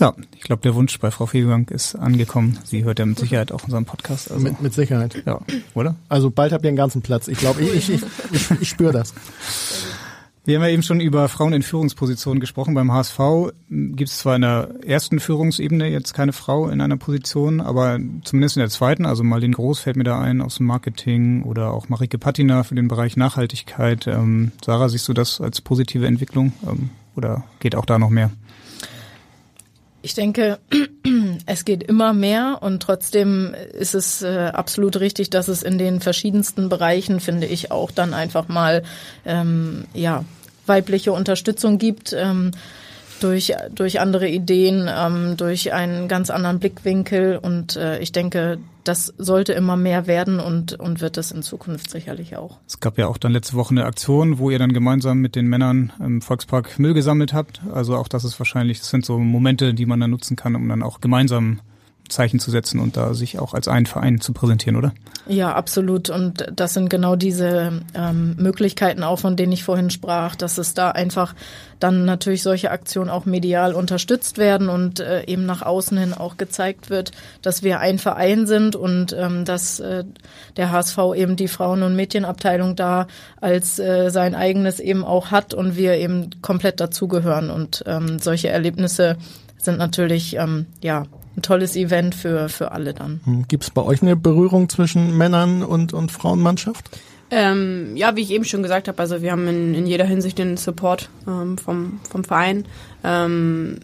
Ja, ich glaube, der Wunsch bei Frau Fegebank ist angekommen. Sie hört ja mit Sicherheit auch unseren Podcast. Also, Mit, mit Sicherheit. ja, oder? Also bald habt ihr einen ganzen Platz. Ich glaube, ich, ich, ich, ich, ich spüre das. Wir haben ja eben schon über Frauen in Führungspositionen gesprochen. Beim HSV gibt es zwar in der ersten Führungsebene jetzt keine Frau in einer Position, aber zumindest in der zweiten, also Marlene Groß fällt mir da ein aus dem Marketing oder auch Marike Patina für den Bereich Nachhaltigkeit. Ähm, Sarah, siehst du das als positive Entwicklung ähm, oder geht auch da noch mehr? Ich denke, es geht immer mehr und trotzdem ist es äh, absolut richtig, dass es in den verschiedensten Bereichen, finde ich, auch dann einfach mal ähm, ja weibliche Unterstützung gibt. Ähm, durch, durch andere Ideen, ähm, durch einen ganz anderen Blickwinkel. Und äh, ich denke, das sollte immer mehr werden und, und wird es in Zukunft sicherlich auch. Es gab ja auch dann letzte Woche eine Aktion, wo ihr dann gemeinsam mit den Männern im Volkspark Müll gesammelt habt. Also auch das ist wahrscheinlich, das sind so Momente, die man dann nutzen kann, um dann auch gemeinsam Zeichen zu setzen und da sich auch als einen Verein zu präsentieren, oder? Ja, absolut. Und das sind genau diese ähm, Möglichkeiten auch, von denen ich vorhin sprach, dass es da einfach dann natürlich solche Aktionen auch medial unterstützt werden und äh, eben nach außen hin auch gezeigt wird, dass wir ein Verein sind und ähm, dass äh, der HSV eben die Frauen- und Mädchenabteilung da als äh, sein eigenes eben auch hat und wir eben komplett dazugehören. Und ähm, solche Erlebnisse sind natürlich ähm, ja ein tolles Event für, für alle dann. Gibt es bei euch eine Berührung zwischen Männern und, und Frauenmannschaft? Ähm, ja, wie ich eben schon gesagt habe, also wir haben in, in jeder Hinsicht den Support ähm, vom, vom Verein. Ähm,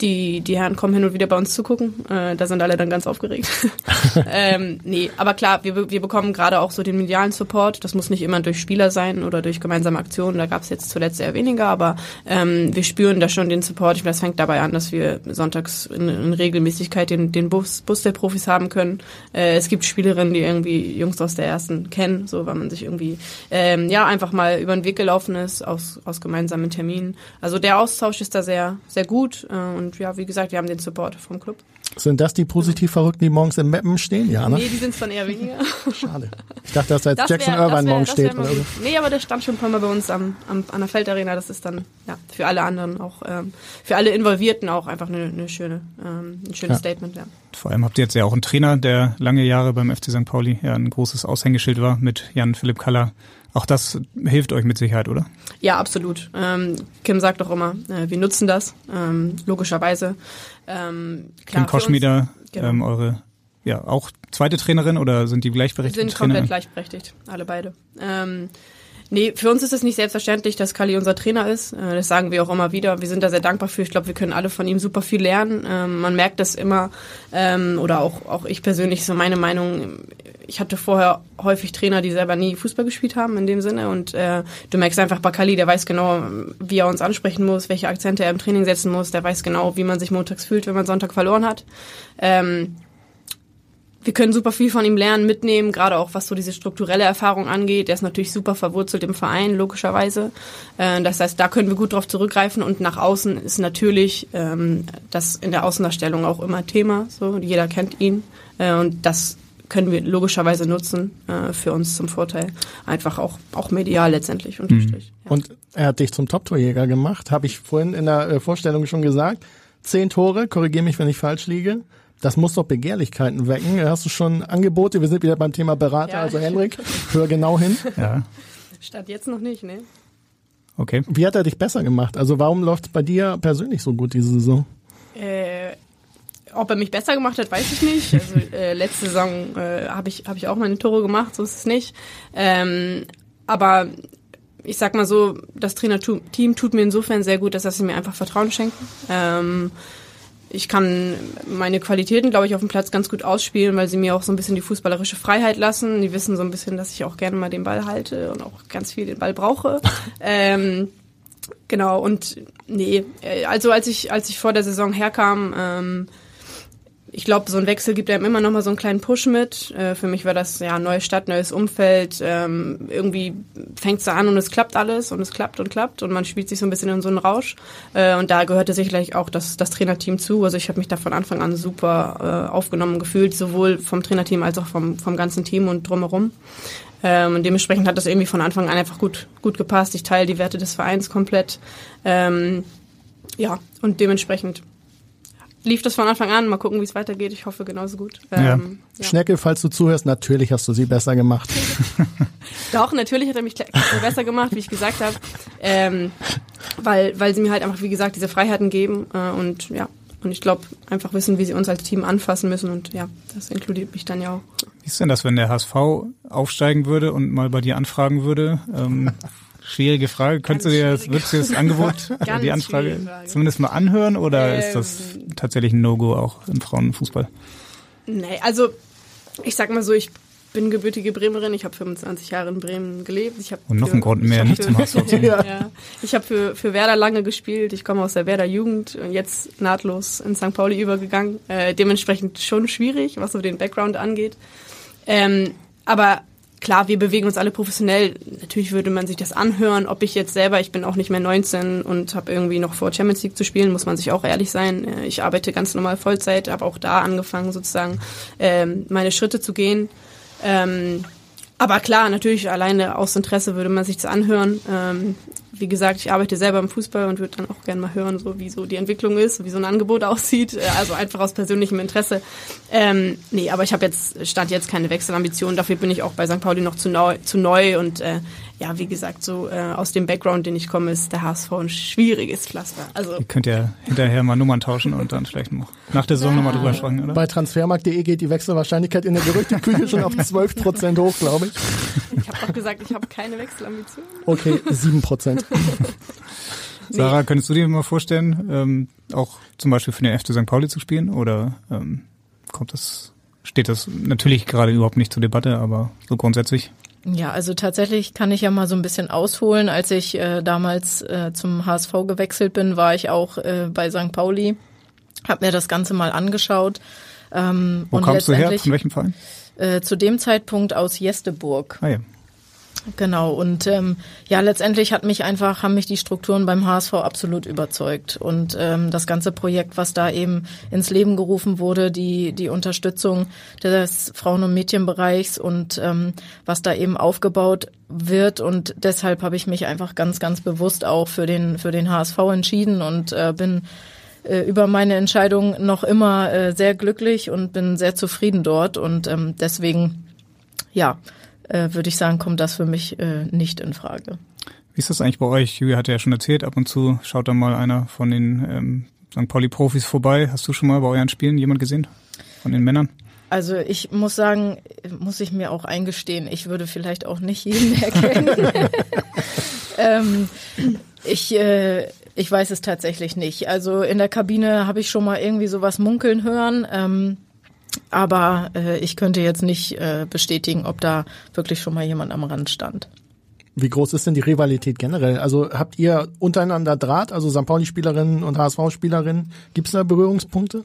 die, die Herren kommen hin und wieder bei uns zugucken. Äh, da sind alle dann ganz aufgeregt. ähm, nee, aber klar, wir, wir bekommen gerade auch so den medialen Support. Das muss nicht immer durch Spieler sein oder durch gemeinsame Aktionen. Da gab es jetzt zuletzt eher weniger, aber ähm, wir spüren da schon den Support. Ich meine, das fängt dabei an, dass wir sonntags in, in Regelmäßigkeit den, den Bus, Bus der Profis haben können. Äh, es gibt Spielerinnen, die irgendwie Jungs aus der ersten kennen, so weil man sich irgendwie ähm, ja einfach mal über den Weg gelaufen ist aus, aus gemeinsamen Terminen. Also der Austausch ist da sehr, sehr gut äh, und und ja, wie gesagt, wir haben den Support vom Club. Sind das die positiv Verrückten, die morgens im Mappen stehen? Ja, ne? Nee, die sind es dann eher weniger. Schade. Ich dachte, dass da jetzt Das Jackson wär- Irvine das wär- morgen das wär steht. Oder so. Nee, aber der stand schon ein paar Mal bei uns am, am, an der Feldarena. Das ist dann ja, für alle anderen auch, ähm, für alle Involvierten auch einfach eine, eine schöne, ähm, ein schönes Ja. Statement. Ja. Vor allem habt ihr jetzt ja auch einen Trainer, der lange Jahre beim FC St. Pauli ja ein großes Aushängeschild war mit Jan Philipp Kaller. Auch das hilft euch mit Sicherheit, oder? Ja, absolut. Ähm, Kim sagt auch immer, äh, wir nutzen das, ähm, logischerweise. Ähm, klar, Kim Koschmieder, genau. ähm, eure ja auch zweite Trainerin oder sind die gleichberechtigte sind komplett gleichberechtigt, alle beide. Ähm, nee, für uns ist es nicht selbstverständlich, dass Kali unser Trainer ist. Äh, das sagen wir auch immer wieder. Wir sind da sehr dankbar für. Ich glaube, wir können alle von ihm super viel lernen. Ähm, man merkt das immer, ähm, oder auch, auch ich persönlich, so meine Meinung, ich hatte vorher häufig Trainer, die selber nie Fußball gespielt haben in dem Sinne. Und äh, du merkst einfach bei Kali, der weiß genau, wie er uns ansprechen muss, welche Akzente er im Training setzen muss. Der weiß genau, wie man sich montags fühlt, wenn man Sonntag verloren hat. Ähm, wir können super viel von ihm lernen, mitnehmen, gerade auch was so diese strukturelle Erfahrung angeht. Er ist natürlich super verwurzelt im Verein, logischerweise. Äh, Das heißt, da können wir gut drauf zurückgreifen und nach außen ist natürlich ähm, das in der Außendarstellung auch immer Thema. So, jeder kennt ihn Äh, und das können wir logischerweise nutzen äh, für uns zum Vorteil. Einfach auch auch medial letztendlich unterstrich. Und er hat dich zum Top-Torjäger gemacht, habe ich vorhin in der äh, Vorstellung schon gesagt. Zehn Tore, korrigiere mich, wenn ich falsch liege. Das muss doch Begehrlichkeiten wecken. Hast du schon Angebote? Wir sind wieder beim Thema Berater, Ja. also Henrik, hör genau hin. Ja, Statt jetzt noch nicht, ne? okay. Wie hat er dich besser gemacht? Also warum läuft es bei dir persönlich so gut diese Saison? Äh, ob er mich besser gemacht hat, weiß ich nicht. Also äh, letzte Saison äh, habe ich, hab ich auch meine Tore gemacht, so ist es nicht. Ähm, aber ich sag mal so, das Trainerteam tut mir insofern sehr gut, dass sie mir einfach Vertrauen schenken. Ähm, ich kann meine Qualitäten, glaube ich, auf dem Platz ganz gut ausspielen, weil sie mir auch so ein bisschen die fußballerische Freiheit lassen. Die wissen so ein bisschen, dass ich auch gerne mal den Ball halte und auch ganz viel den Ball brauche. ähm, genau, und nee, äh, also als ich, als ich vor der Saison herkam, ähm, ich glaube, so ein Wechsel gibt einem immer noch mal so einen kleinen Push mit. Äh, für mich war das ja neue Stadt, neues Umfeld. Ähm, irgendwie fängt's da an und es klappt alles und es klappt und klappt und man spielt sich so ein bisschen in so einen Rausch. Äh, und da gehörte sicherlich auch das, das Trainerteam zu. Also ich habe mich da von Anfang an super äh, aufgenommen gefühlt, sowohl vom Trainerteam als auch vom, vom ganzen Team und drumherum. Ähm, und dementsprechend hat das irgendwie von Anfang an einfach gut, gut gepasst. Ich teile die Werte des Vereins komplett. Ähm, ja, und dementsprechend lief das von Anfang an. Mal gucken, wie es weitergeht. Ich hoffe genauso gut. Ähm, ja. Schnecke, falls du zuhörst, natürlich hast du sie besser gemacht. Doch, natürlich hat er mich kle- besser gemacht, wie ich gesagt habe. Ähm, weil, weil sie mir halt einfach, wie gesagt, diese Freiheiten geben. Äh, und ja, und ich glaube, einfach wissen, wie sie uns als Team anfassen müssen. Und ja, das inkludiert mich dann ja auch. Wie ist denn das, wenn der HSV aufsteigen würde und mal bei dir anfragen würde? Ähm, schwierige Frage. Könntest du dir das, würdest du das Angebot, Ganz die Anfrage zumindest mal anhören oder Ähm, ist das tatsächlich ein No-Go auch im Frauenfußball? Nee, also ich sag mal so, ich bin gebürtige Bremerin. Ich habe 25 Jahre in Bremen gelebt. Ich hab Und noch für- ein Grund mehr, nicht für- zum HSV zu gehen. ja. Ich habe für, für Werder lange gespielt. Ich komme aus der Werder Jugend und jetzt nahtlos in St. Pauli übergegangen. Äh, dementsprechend schon schwierig, was so den Background angeht. Ähm, aber klar, wir bewegen uns alle professionell. Natürlich würde man sich das anhören, ob ich jetzt selber, ich bin auch nicht mehr 19 und habe irgendwie noch vor Champions League zu spielen, muss man sich auch ehrlich sein. Äh, Ich arbeite ganz normal Vollzeit, habe auch da angefangen sozusagen ähm, meine Schritte zu gehen. Ähm, aber klar, natürlich alleine aus Interesse würde man sich das anhören. Ähm, wie gesagt, ich arbeite selber im Fußball und würde dann auch gerne mal hören, so wie so die Entwicklung ist, wie so ein Angebot aussieht. Äh, Also einfach aus persönlichem Interesse. Ähm, nee, aber ich habe jetzt stand jetzt keine Wechselambitionen. Dafür bin ich auch bei St. Pauli noch zu neu, zu neu und äh, ja, wie gesagt, so äh, aus dem Background, den ich komme, ist der HSV ein schwieriges Pflaster. Also Ihr könnt ja hinterher mal Nummern tauschen und dann vielleicht noch nach der Saison nochmal drüber sprechen, oder? Bei transfermarkt.de geht die Wechselwahrscheinlichkeit in der Gerüchteküche schon auf 12 Prozent hoch, glaube ich. ich habe doch gesagt, ich habe keine Wechselambitionen. Okay, 7 Prozent. Sarah, könntest du dir mal vorstellen, ähm, auch zum Beispiel für den FC St. Pauli zu spielen? Oder ähm, kommt das, steht das natürlich gerade überhaupt nicht zur Debatte, aber so grundsätzlich? Ja, also tatsächlich kann ich ja mal so ein bisschen ausholen. Als ich äh, damals äh, zum HSV gewechselt bin, war ich auch äh, bei St. Pauli, habe mir das Ganze mal angeschaut. Ähm, Wo und kamst du her? Von welchem Verein? Äh, zu dem Zeitpunkt aus Jesteburg. Ah ja. Genau, und ähm, ja, letztendlich hat mich einfach, haben mich die Strukturen beim HSV absolut überzeugt. Und ähm, das ganze Projekt, was da eben ins Leben gerufen wurde, die, die Unterstützung des Frauen- und Mädchenbereichs und ähm, was da eben aufgebaut wird. Und deshalb habe ich mich einfach ganz, ganz bewusst auch für den, für den HSV entschieden und äh, bin äh, über meine Entscheidung noch immer äh, sehr glücklich und bin sehr zufrieden dort. Und ähm, deswegen, ja, äh, würde ich sagen, kommt das für mich äh, nicht in Frage. Wie ist das eigentlich bei euch? Julia hat ja schon erzählt, ab und zu schaut da mal einer von den ähm, St. Pauli-Profis vorbei. Hast du schon mal bei euren Spielen jemand gesehen? Von den Männern? Also ich muss sagen, muss ich mir auch eingestehen, ich würde vielleicht auch nicht jeden erkennen. ähm, ich, äh, ich weiß es tatsächlich nicht. Also in der Kabine habe ich schon mal irgendwie sowas munkeln hören. Ähm, aber äh, ich könnte jetzt nicht äh, bestätigen, ob da wirklich schon mal jemand am Rand stand. Wie groß ist denn die Rivalität generell? Also habt ihr untereinander Draht, also St. Pauli-Spielerinnen und HSV-Spielerinnen? Gibt es da Berührungspunkte?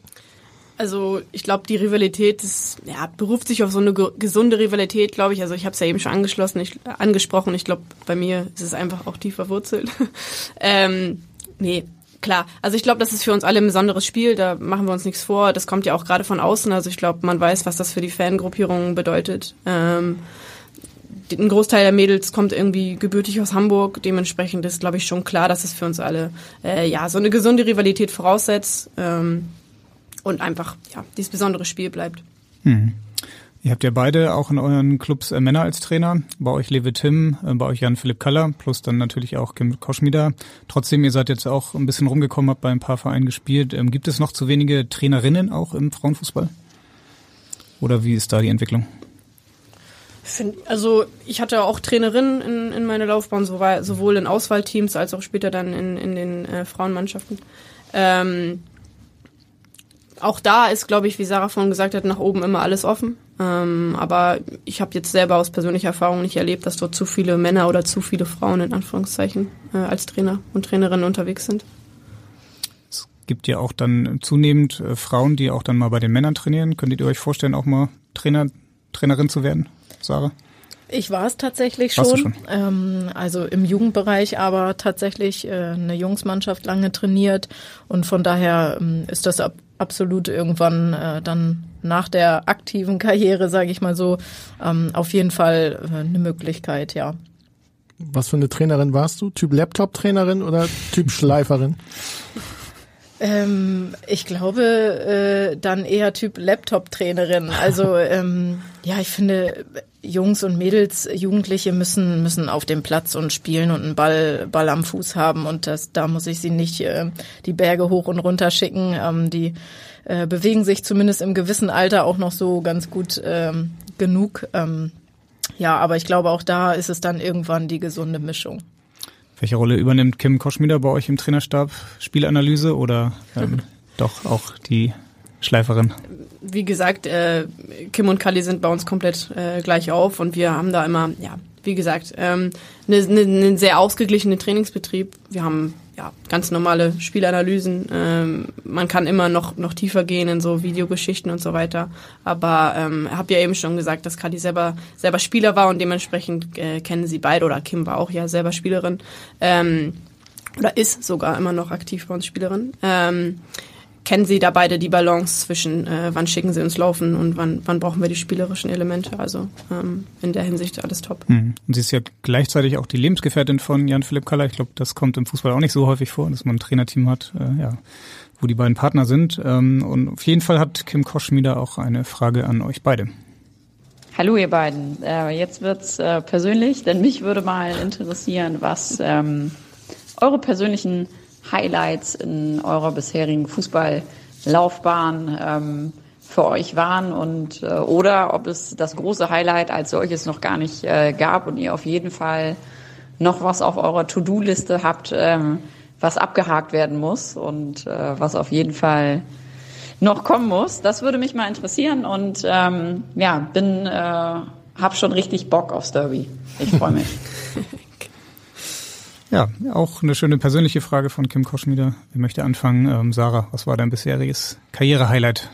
Also ich glaube, die Rivalität ist, ja, beruft sich auf so eine gesunde Rivalität, glaube ich. Also ich habe es ja eben schon angeschlossen, ich, angesprochen. Ich glaube, bei mir ist es einfach auch tief verwurzelt. ähm, nee, klar. Also ich glaube, das ist für uns alle ein besonderes Spiel. Da machen wir uns nichts vor. Das kommt ja auch gerade von außen. Also ich glaube, man weiß, was das für die Fangruppierungen bedeutet. Ähm, ein Großteil der Mädels kommt irgendwie gebürtig aus Hamburg. Dementsprechend ist, glaube ich, schon klar, dass es für uns alle äh, ja so eine gesunde Rivalität voraussetzt ähm, und einfach ja dieses besondere Spiel bleibt. Mhm. Ihr habt ja beide auch in euren Clubs äh, Männer als Trainer. Bei euch Lewe Tim, äh, bei euch Jan-Philipp Kaller, plus dann natürlich auch Kim Koschmider. Trotzdem, ihr seid jetzt auch ein bisschen rumgekommen, habt bei ein paar Vereinen gespielt. Ähm, gibt es noch zu wenige Trainerinnen auch im Frauenfußball? Oder wie ist da die Entwicklung? also ich hatte auch Trainerinnen in, in meiner Laufbahn, sowohl in Auswahlteams als auch später dann in, in den äh, Frauenmannschaften. Ähm, auch da ist, glaube ich, wie Sarah vorhin gesagt hat, nach oben immer alles offen. Ähm, aber ich habe jetzt selber aus persönlicher Erfahrung nicht erlebt, dass dort zu viele Männer oder zu viele Frauen in Anführungszeichen äh, als Trainer und Trainerinnen unterwegs sind. Es gibt ja auch dann zunehmend äh, Frauen, die auch dann mal bei den Männern trainieren. Könntet ihr euch vorstellen, auch mal Trainer, Trainerin zu werden, Sarah? Ich war es tatsächlich schon. schon? Ähm, also im Jugendbereich, aber tatsächlich äh, eine Jungsmannschaft lange trainiert und von daher ähm, ist das ab, absolut irgendwann äh, dann nach der aktiven Karriere, sage ich mal so, ähm, auf jeden Fall äh, eine Möglichkeit, ja. Was für eine Trainerin warst du? Typ Laptop-Trainerin oder Typ Schleiferin? Ähm, ich glaube, äh, dann eher Typ Laptop-Trainerin. Also ähm, ja, ich finde, Jungs und Mädels, Jugendliche müssen müssen auf dem Platz und spielen und einen Ball Ball am Fuß haben und das da muss ich sie nicht äh, die Berge hoch und runter schicken. Ähm, die äh, bewegen sich zumindest im gewissen Alter auch noch so ganz gut ähm, genug. Ähm, ja, aber ich glaube auch da ist es dann irgendwann die gesunde Mischung. Welche Rolle übernimmt Kim Koschmider bei euch im Trainerstab? Spielanalyse oder ähm, doch auch die Schleiferin? Wie gesagt, äh, Kim und Kali sind bei uns komplett äh, gleich auf und wir haben da immer, ja, wie gesagt, ähm, einen ne, ne sehr ausgeglichenen Trainingsbetrieb. Wir haben ja, ganz normale Spielanalysen. Ähm, man kann immer noch, noch tiefer gehen in so Videogeschichten und so weiter. Aber ähm, habe ja eben schon gesagt, dass Kadi selber, selber Spieler war und dementsprechend äh, kennen sie beide, oder Kim war auch ja selber Spielerin. Ähm, oder ist sogar immer noch aktiv bei uns Spielerin. Ähm, kennen sie da beide die Balance zwischen, äh, wann schicken sie uns laufen und wann, wann brauchen wir die spielerischen Elemente. Also ähm, in der Hinsicht alles top. Mhm. Und sie ist ja gleichzeitig auch die Lebensgefährtin von Jan-Philipp Kaller. Ich glaube, das kommt im Fußball auch nicht so häufig vor, dass man ein Trainerteam hat, äh, ja, wo die beiden Partner sind. Ähm, und auf jeden Fall hat Kim Koschmieder auch eine Frage an euch beide. Hallo ihr beiden. Äh, jetzt wird's äh, persönlich, denn mich würde mal interessieren, was ähm, eure persönlichen Highlights in eurer bisherigen Fußballlaufbahn ähm, für euch waren und äh, oder ob es das große Highlight als solches noch gar nicht äh, gab und ihr auf jeden Fall noch was auf eurer To-Do-Liste habt, ähm, was abgehakt werden muss und äh, was auf jeden Fall noch kommen muss. Das würde mich mal interessieren und ähm, ja, bin äh, hab schon richtig Bock aufs Derby. Ich freue mich. Ja, auch eine schöne persönliche Frage von Kim Koschmieder. Wer möchte anfangen? Ähm, Sarah, was war dein bisheriges Karrierehighlight?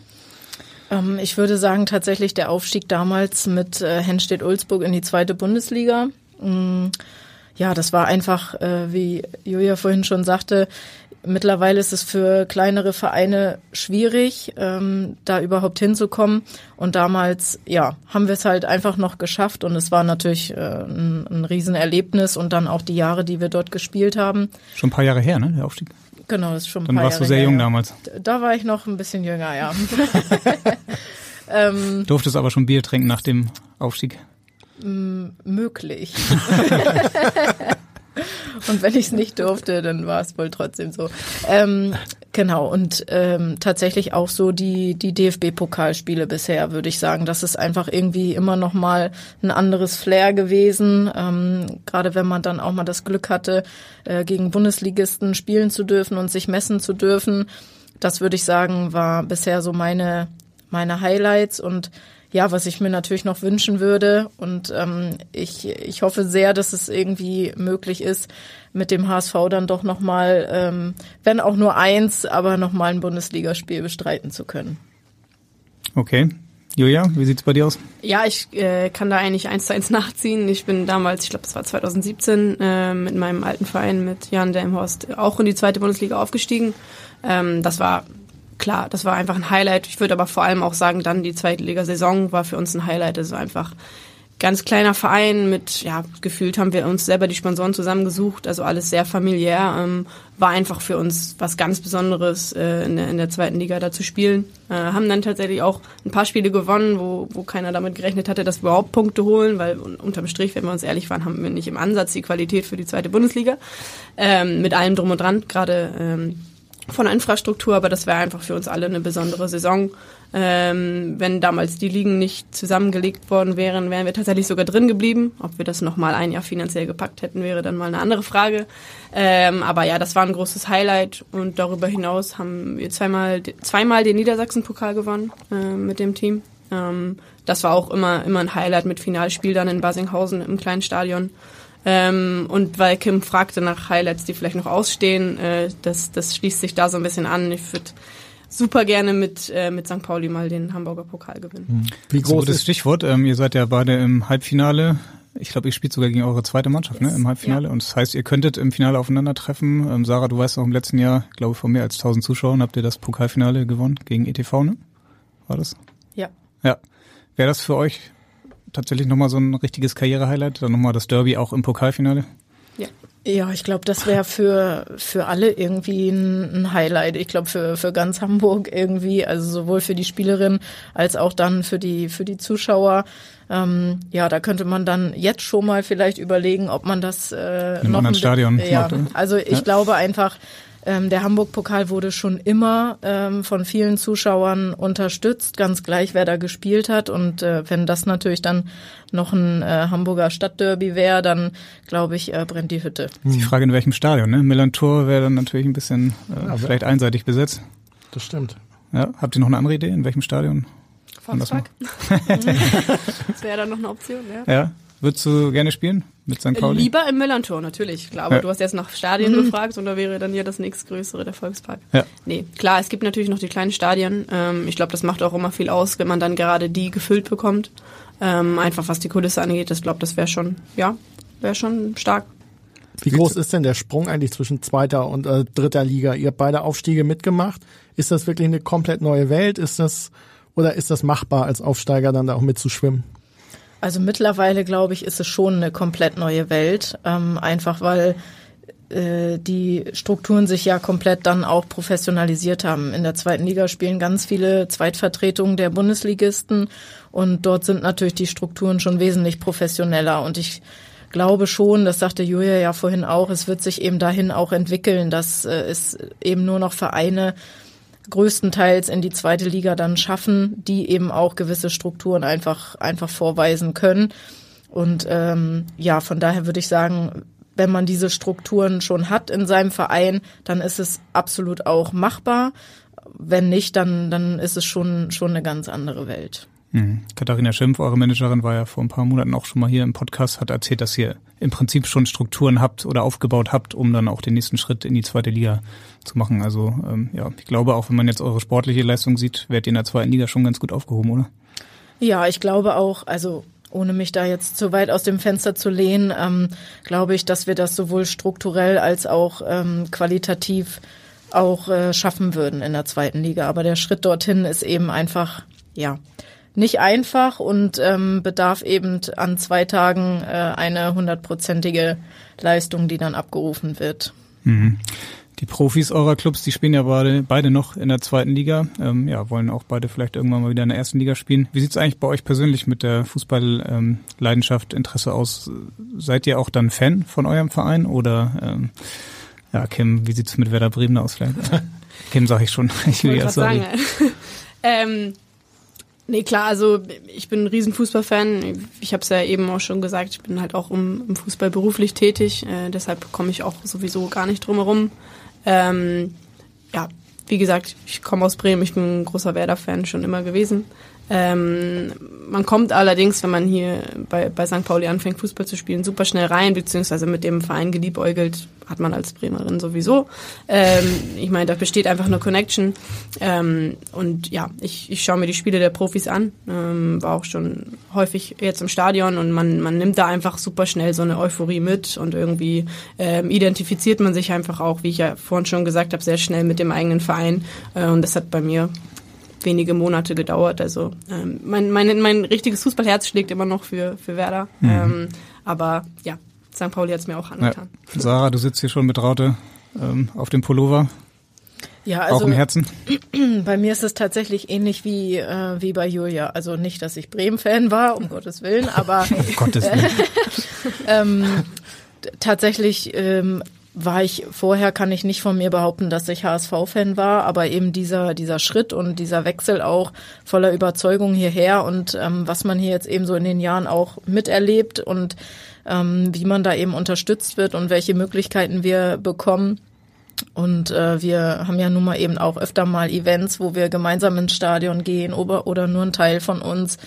Ähm, ich würde sagen tatsächlich der Aufstieg damals mit äh, Henstedt-Ulzburg in die zweite Bundesliga. Mm, ja, das war einfach, äh, wie Julia vorhin schon sagte, mittlerweile ist es für kleinere Vereine schwierig, ähm, da überhaupt hinzukommen. Und damals, ja, haben wir es halt einfach noch geschafft und es war natürlich äh, ein, ein Riesenerlebnis und dann auch die Jahre, die wir dort gespielt haben. Schon ein paar Jahre her, ne, der Aufstieg? Genau, das ist schon ein Dann paar warst Jahre du sehr her, jung ja. damals. Da war ich noch ein bisschen jünger, ja. ähm, Durftest aber schon Bier trinken nach dem Aufstieg. m- möglich. und wenn ich es nicht durfte, dann war es wohl trotzdem so. Ähm, genau, und ähm, tatsächlich auch so die, die DFB-Pokalspiele bisher, würde ich sagen. Das ist einfach irgendwie immer noch mal ein anderes Flair gewesen. Ähm, Gerade wenn man dann auch mal das Glück hatte, äh, gegen Bundesligisten spielen zu dürfen und sich messen zu dürfen. Das würde ich sagen, war bisher so meine, meine Highlights und ja, was ich mir natürlich noch wünschen würde und ähm, ich, ich hoffe sehr, dass es irgendwie möglich ist, mit dem HSV dann doch nochmal, ähm, wenn auch nur eins, aber nochmal ein Bundesligaspiel bestreiten zu können. Okay. Julia, wie sieht's bei dir aus? Ja, ich äh, kann da eigentlich eins zu eins nachziehen. Ich bin damals, ich glaube, das war 2017, äh, mit meinem alten Verein, mit Jan Delmhorst, auch in die zweite Bundesliga aufgestiegen. Ähm, das war klar, das war einfach ein Highlight. Ich würde aber vor allem auch sagen, dann die zweite Liga-Saison war für uns ein Highlight. War einfach ganz kleiner Verein mit, ja, gefühlt haben wir uns selber die Sponsoren zusammengesucht, also alles sehr familiär. Ähm, war einfach für uns was ganz Besonderes, äh, in, der, in der zweiten Liga da zu spielen. Äh, haben dann tatsächlich auch ein paar Spiele gewonnen, wo, wo keiner damit gerechnet hatte, dass wir überhaupt Punkte holen, weil un- unterm Strich, wenn wir uns ehrlich waren, haben wir nicht im Ansatz die Qualität für die zweite Bundesliga. Ähm, mit allem drum und dran, gerade ähm, von Infrastruktur, aber das wäre einfach für uns alle eine besondere Saison. Ähm, wenn damals die Ligen nicht zusammengelegt worden wären, wären wir tatsächlich sogar drin geblieben. Ob wir das nochmal ein Jahr finanziell gepackt hätten, wäre dann mal eine andere Frage. Ähm, aber ja, das war ein großes Highlight und darüber hinaus haben wir zweimal, zweimal den Niedersachsen-Pokal gewonnen äh, mit dem Team. Ähm, das war auch immer, immer ein Highlight mit Finalspiel dann in Basinghausen im kleinen Stadion. Ähm, und weil Kim fragte nach Highlights, die vielleicht noch ausstehen, äh, das, das schließt sich da so ein bisschen an. Ich würde super gerne mit, äh, mit St. Pauli mal den Hamburger Pokal gewinnen. Wie groß ist Stichwort? Ähm, ihr seid ja beide im Halbfinale. Ich glaube, ihr spielt sogar gegen eure zweite Mannschaft ne, im Halbfinale. Und das heißt, ihr könntet im Finale aufeinandertreffen. Ähm, Sarah, du weißt auch im letzten Jahr, ich glaube vor mehr als 1000 Zuschauern, habt ihr das Pokalfinale gewonnen gegen ETV, ne? War das? Ja. Ja. Wäre das für euch tatsächlich nochmal so ein richtiges Karriere-Highlight? Dann nochmal das Derby auch im Pokalfinale? Ja. Ja, ich glaube, das wäre für, für alle irgendwie ein, ein Highlight. Ich glaube, für, für ganz Hamburg irgendwie, also sowohl für die Spielerin als auch dann für die, für die Zuschauer. Ähm, ja, da könnte man dann jetzt schon mal vielleicht überlegen, ob man das äh, Im noch anderen ein Stadion Ja, macht, also ich Ja. glaube einfach, ähm, der Hamburg-Pokal wurde schon immer ähm, von vielen Zuschauern unterstützt, ganz gleich, wer da gespielt hat. Und äh, wenn das natürlich dann noch ein äh, Hamburger Stadtderby wäre, dann glaube ich, äh, brennt die Hütte. Die Frage, in welchem Stadion, ne? Millantor wäre dann natürlich ein bisschen äh, vielleicht einseitig besetzt. Das stimmt. Ja, habt ihr noch eine andere Idee, in welchem Stadion? Volkspark? das wäre dann noch eine Option, ja. Ja, würdest du gerne spielen mit St. Pauli? Lieber im Millantor, natürlich. Klar, aber Ja. du hast jetzt nach Stadien Mhm. gefragt und da wäre dann ja das nächstgrößere der Volkspark. Ja. Nee, klar, es gibt natürlich noch die kleinen Stadien. Ähm, ich glaube, das macht auch immer viel aus, wenn man dann gerade die gefüllt bekommt. Ähm, einfach was die Kulisse angeht. Ich glaube, das wäre schon, ja, wäre schon stark. Wie groß ist denn der Sprung eigentlich zwischen zweiter und äh, dritter Liga? Ihr habt beide Aufstiege mitgemacht. Ist das wirklich eine komplett neue Welt? Ist das oder ist das machbar als Aufsteiger dann da auch mitzuschwimmen? Also mittlerweile glaube ich, ist es schon eine komplett neue Welt, ähm, einfach weil äh, die Strukturen sich ja komplett dann auch professionalisiert haben. In der zweiten Liga spielen ganz viele Zweitvertretungen der Bundesligisten und dort sind natürlich die Strukturen schon wesentlich professioneller und ich glaube schon, das sagte Julia ja vorhin auch, es wird sich eben dahin auch entwickeln, dass äh, es eben nur noch Vereine größtenteils in die zweite Liga dann schaffen, die eben auch gewisse Strukturen einfach einfach vorweisen können. Und ähm, ja, von daher würde ich sagen, wenn man diese Strukturen schon hat in seinem Verein, dann ist es absolut auch machbar. Wenn nicht, dann dann ist es schon schon eine ganz andere Welt. Mhm. Katharina Schimpf, eure Managerin, war ja vor ein paar Monaten auch schon mal hier im Podcast, hat erzählt, dass ihr im Prinzip schon Strukturen habt oder aufgebaut habt, um dann auch den nächsten Schritt in die zweite Liga zu machen. Also ähm, ja, ich glaube, auch wenn man jetzt eure sportliche Leistung sieht, werdet ihr in der zweiten Liga schon ganz gut aufgehoben, oder? Ja, ich glaube auch, also ohne mich da jetzt zu weit aus dem Fenster zu lehnen, ähm, glaube ich, dass wir das sowohl strukturell als auch ähm, qualitativ auch äh, schaffen würden in der zweiten Liga. Aber der Schritt dorthin ist eben einfach, ja, nicht einfach und ähm, bedarf eben an zwei Tagen äh, eine hundertprozentige Leistung, die dann abgerufen wird. Mhm. Die Profis eurer Clubs, die spielen ja beide, beide noch in der zweiten Liga. Ähm, ja, wollen auch beide vielleicht irgendwann mal wieder in der ersten Liga spielen. Wie sieht's eigentlich bei euch persönlich mit der Fußballleidenschaft, ähm, Interesse aus? Seid ihr auch dann Fan von eurem Verein oder ähm, ja, Kim, wie sieht's mit Werder Bremen aus vielleicht? Kim sag ich schon. Ich will ja sagen. ähm, nee, klar, also ich bin ein riesen Fußballfan. Ich habe es ja eben auch schon gesagt, ich bin halt auch im, im Fußball beruflich tätig. Äh, deshalb komme ich auch sowieso gar nicht drum herum. Ähm, ja, wie gesagt, ich komme aus Bremen, ich bin ein großer Werder-Fan schon immer gewesen. Ähm, man kommt allerdings, wenn man hier bei, bei St. Pauli anfängt, Fußball zu spielen, super schnell rein, beziehungsweise mit dem Verein geliebäugelt hat man als Bremerin sowieso. Ähm, ich meine, da besteht einfach eine Connection. Ähm, und ja, ich, ich schaue mir die Spiele der Profis an, ähm, war auch schon häufig jetzt im Stadion und man, man nimmt da einfach super schnell so eine Euphorie mit und irgendwie ähm, identifiziert man sich einfach auch, wie ich ja vorhin schon gesagt habe, sehr schnell mit dem eigenen Verein. Äh, und das hat bei mir wenige Monate gedauert. Also ähm, mein, mein, mein richtiges Fußballherz schlägt immer noch für, für Werder. Mhm. Ähm, aber ja, St. Pauli hat es mir auch angetan. Ja. Sarah, du sitzt hier schon mit Raute ähm, auf dem Pullover. Ja, also auch im Herzen. Bei mir ist es tatsächlich ähnlich wie äh, wie bei Julia. Also nicht, dass ich Bremen-Fan war, um Gottes Willen, aber um Gottes Willen. ähm, tatsächlich ähm, war ich vorher kann ich nicht von mir behaupten, dass ich HSV-Fan war, aber eben dieser dieser Schritt und dieser Wechsel auch voller Überzeugung hierher und ähm, was man hier jetzt eben so in den Jahren auch miterlebt und ähm, wie man da eben unterstützt wird und welche Möglichkeiten wir bekommen. Und äh, wir haben ja nun mal eben auch öfter mal Events, wo wir gemeinsam ins Stadion gehen oder, oder nur ein Teil von uns.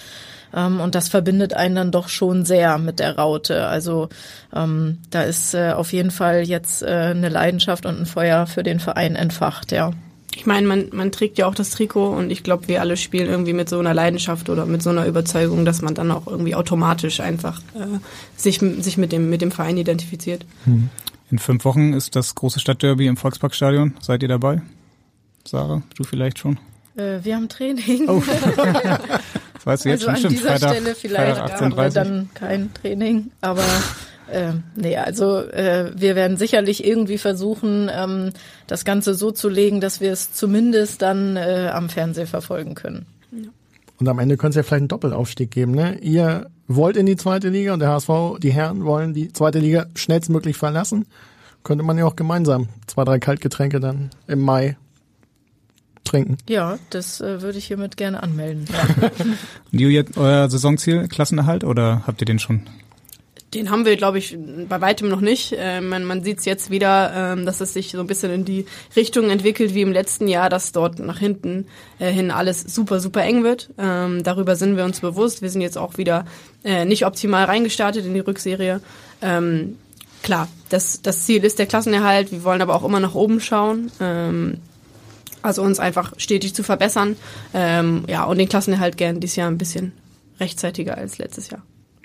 Ähm, und das verbindet einen dann doch schon sehr mit der Raute. Also ähm, da ist äh, auf jeden Fall jetzt äh, eine Leidenschaft und ein Feuer für den Verein entfacht, ja. Ich meine, man, man trägt ja auch das Trikot und ich glaube, wir alle spielen irgendwie mit so einer Leidenschaft oder mit so einer Überzeugung, dass man dann auch irgendwie automatisch einfach äh, sich, sich mit, dem, mit dem Verein identifiziert. Hm. In fünf Wochen ist das große Stadtderby im Volksparkstadion. Seid ihr dabei? Sarah, du vielleicht schon? Äh, wir haben Training. Oh. das weißt du jetzt also schon, an dieser Freitag, Stelle vielleicht haben wir 18.30. dann kein Training, aber äh, nee, also äh, wir werden sicherlich irgendwie versuchen, ähm, das Ganze so zu legen, dass wir es zumindest dann äh, am Fernseh verfolgen können. Und am Ende könnte es ja vielleicht einen Doppelaufstieg geben. Ne? Ihr wollt in die zweite Liga und der HSV, die Herren wollen die zweite Liga schnellstmöglich verlassen. Könnte man ja auch gemeinsam zwei, drei Kaltgetränke dann im Mai trinken. Ja, das äh, würde ich hiermit gerne anmelden. Ja. Und Julia, euer Saisonziel, Klassenerhalt oder habt ihr den schon? Den haben wir, glaube ich, bei weitem noch nicht. Äh, man man sieht es jetzt wieder, ähm, dass es sich so ein bisschen in die Richtung entwickelt wie im letzten Jahr, dass dort nach hinten äh, hin alles super, super eng wird. Ähm, darüber sind wir uns bewusst. Wir sind jetzt auch wieder äh, nicht optimal reingestartet in die Rückserie. Ähm, klar, das, das Ziel ist der Klassenerhalt. Wir wollen aber auch immer nach oben schauen. Ähm, also uns einfach stetig zu verbessern. Ähm, ja, und den Klassenerhalt gern dieses Jahr ein bisschen rechtzeitiger als letztes Jahr.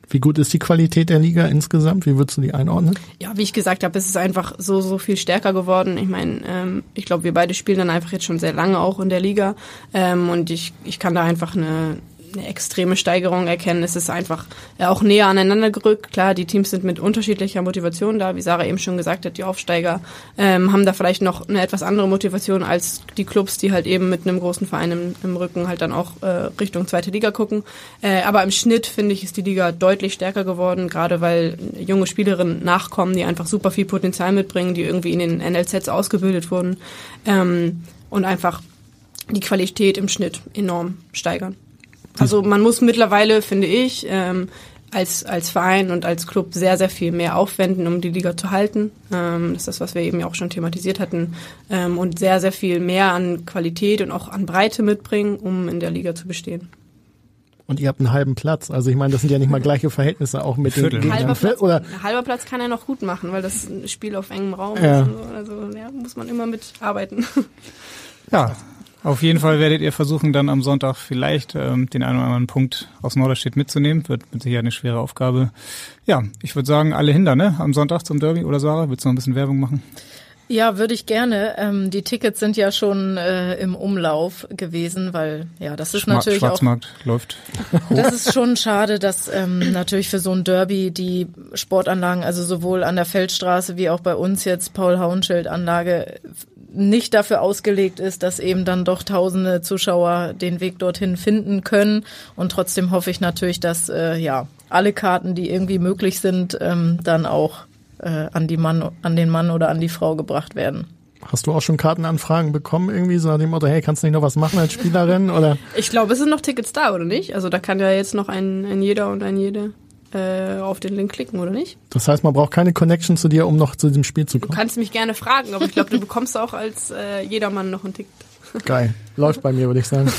Wie gut ist die Qualität der Liga insgesamt? Wie würdest du die einordnen? Ja, wie ich gesagt habe, es ist einfach so, so viel stärker geworden. Ich meine, ähm, ich glaube, wir beide spielen dann einfach jetzt schon sehr lange auch in der Liga. Ähm, und ich, ich kann da einfach eine, eine extreme Steigerung erkennen. Es ist einfach ja, auch näher aneinander gerückt. Klar, die Teams sind mit unterschiedlicher Motivation da. Wie Sarah eben schon gesagt hat, die Aufsteiger ähm, haben da vielleicht noch eine etwas andere Motivation als die Clubs, die halt eben mit einem großen Verein im, im Rücken halt dann auch äh, Richtung zweite Liga gucken. Äh, aber im Schnitt, finde ich, ist die Liga deutlich stärker geworden, gerade weil junge Spielerinnen nachkommen, die einfach super viel Potenzial mitbringen, die irgendwie in den NLZs ausgebildet wurden ähm, und einfach die Qualität im Schnitt enorm steigern. Also man muss mittlerweile, finde ich, ähm, als, als Verein und als Club sehr, sehr viel mehr aufwenden, um die Liga zu halten. Ähm, das ist das, was wir eben ja auch schon thematisiert hatten. Ähm, und sehr, sehr viel mehr an Qualität und auch an Breite mitbringen, um in der Liga zu bestehen. Und ihr habt einen halben Platz. Also ich meine, das sind ja nicht mal gleiche Verhältnisse auch mit Viertel. den Halber Gegnern. Platz, Oder ein halber Platz kann er noch gut machen, weil das ein Spiel auf engem Raum Ja. ist. Und so. Also ja, muss man immer mitarbeiten. Ja, Auf jeden Fall werdet ihr versuchen, dann am Sonntag vielleicht ähm, den einen oder anderen Punkt aus Norderstedt mitzunehmen. Wird mit Sicherheit eine schwere Aufgabe. Ja, ich würde sagen, alle hinter, ne? Am Sonntag zum Derby oder Sarah? Willst du noch ein bisschen Werbung machen? Ja, würde ich gerne. Ähm, die Tickets sind ja schon äh, im Umlauf gewesen, weil ja, das ist Schma natürlich Schwarzmarkt auch. läuft. Das ist schon schade, dass ähm, natürlich für so ein Derby die Sportanlagen, also sowohl an der Feldstraße wie auch bei uns jetzt Paul Hauenschild Anlage nicht dafür ausgelegt ist, dass eben dann doch tausende Zuschauer den Weg dorthin finden können. Und trotzdem hoffe ich natürlich, dass äh, ja alle Karten, die irgendwie möglich sind, ähm, dann auch äh, an die Mann, an den Mann oder an die Frau gebracht werden. Hast du auch schon Kartenanfragen bekommen, irgendwie so nach dem Motto, hey, kannst du nicht noch was machen als Spielerin? Oder? Ich glaube, es sind noch Tickets da, oder nicht? Also da kann ja jetzt noch ein, ein jeder und ein jede äh, auf den Link klicken, oder nicht? Das heißt, man braucht keine Connection zu dir, um noch zu diesem Spiel zu Du kommen. kannst mich gerne fragen, aber ich glaube, du bekommst auch als äh, jedermann noch ein Ticket. Geil. Läuft bei mir, würde ich sagen.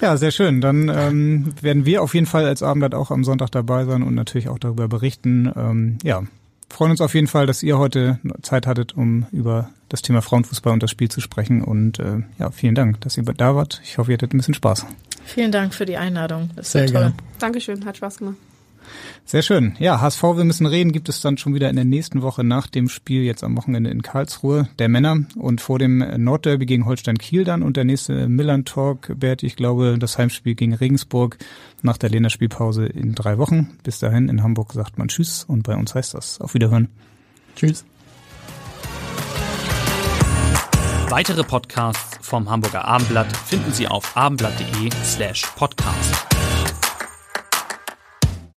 Ja, sehr schön. Dann ähm, werden wir auf jeden Fall als Abendblatt auch am Sonntag dabei sein und natürlich auch darüber berichten. Ähm, ja, freuen uns auf jeden Fall, dass ihr heute Zeit hattet, um über das Thema Frauenfußball und das Spiel zu sprechen. Und äh, ja, vielen Dank, dass ihr da wart. Ich hoffe, ihr hattet ein bisschen Spaß. Vielen Dank für die Einladung. Das ist Sehr toll. gerne. Dankeschön, hat Spaß gemacht. Sehr schön. Ja, HSV, wir müssen reden, gibt es dann schon wieder in der nächsten Woche nach dem Spiel jetzt am Wochenende in Karlsruhe der Männer und vor dem Nordderby gegen Holstein Kiel dann und der nächste Millern Talk, Bert, ich glaube, das Heimspiel gegen Regensburg nach der Länderspielpause in drei Wochen. Bis dahin in Hamburg sagt man Tschüss und bei uns heißt das auf Wiederhören. Tschüss. Weitere Podcasts vom Hamburger Abendblatt finden Sie auf abendblatt.de slash podcast.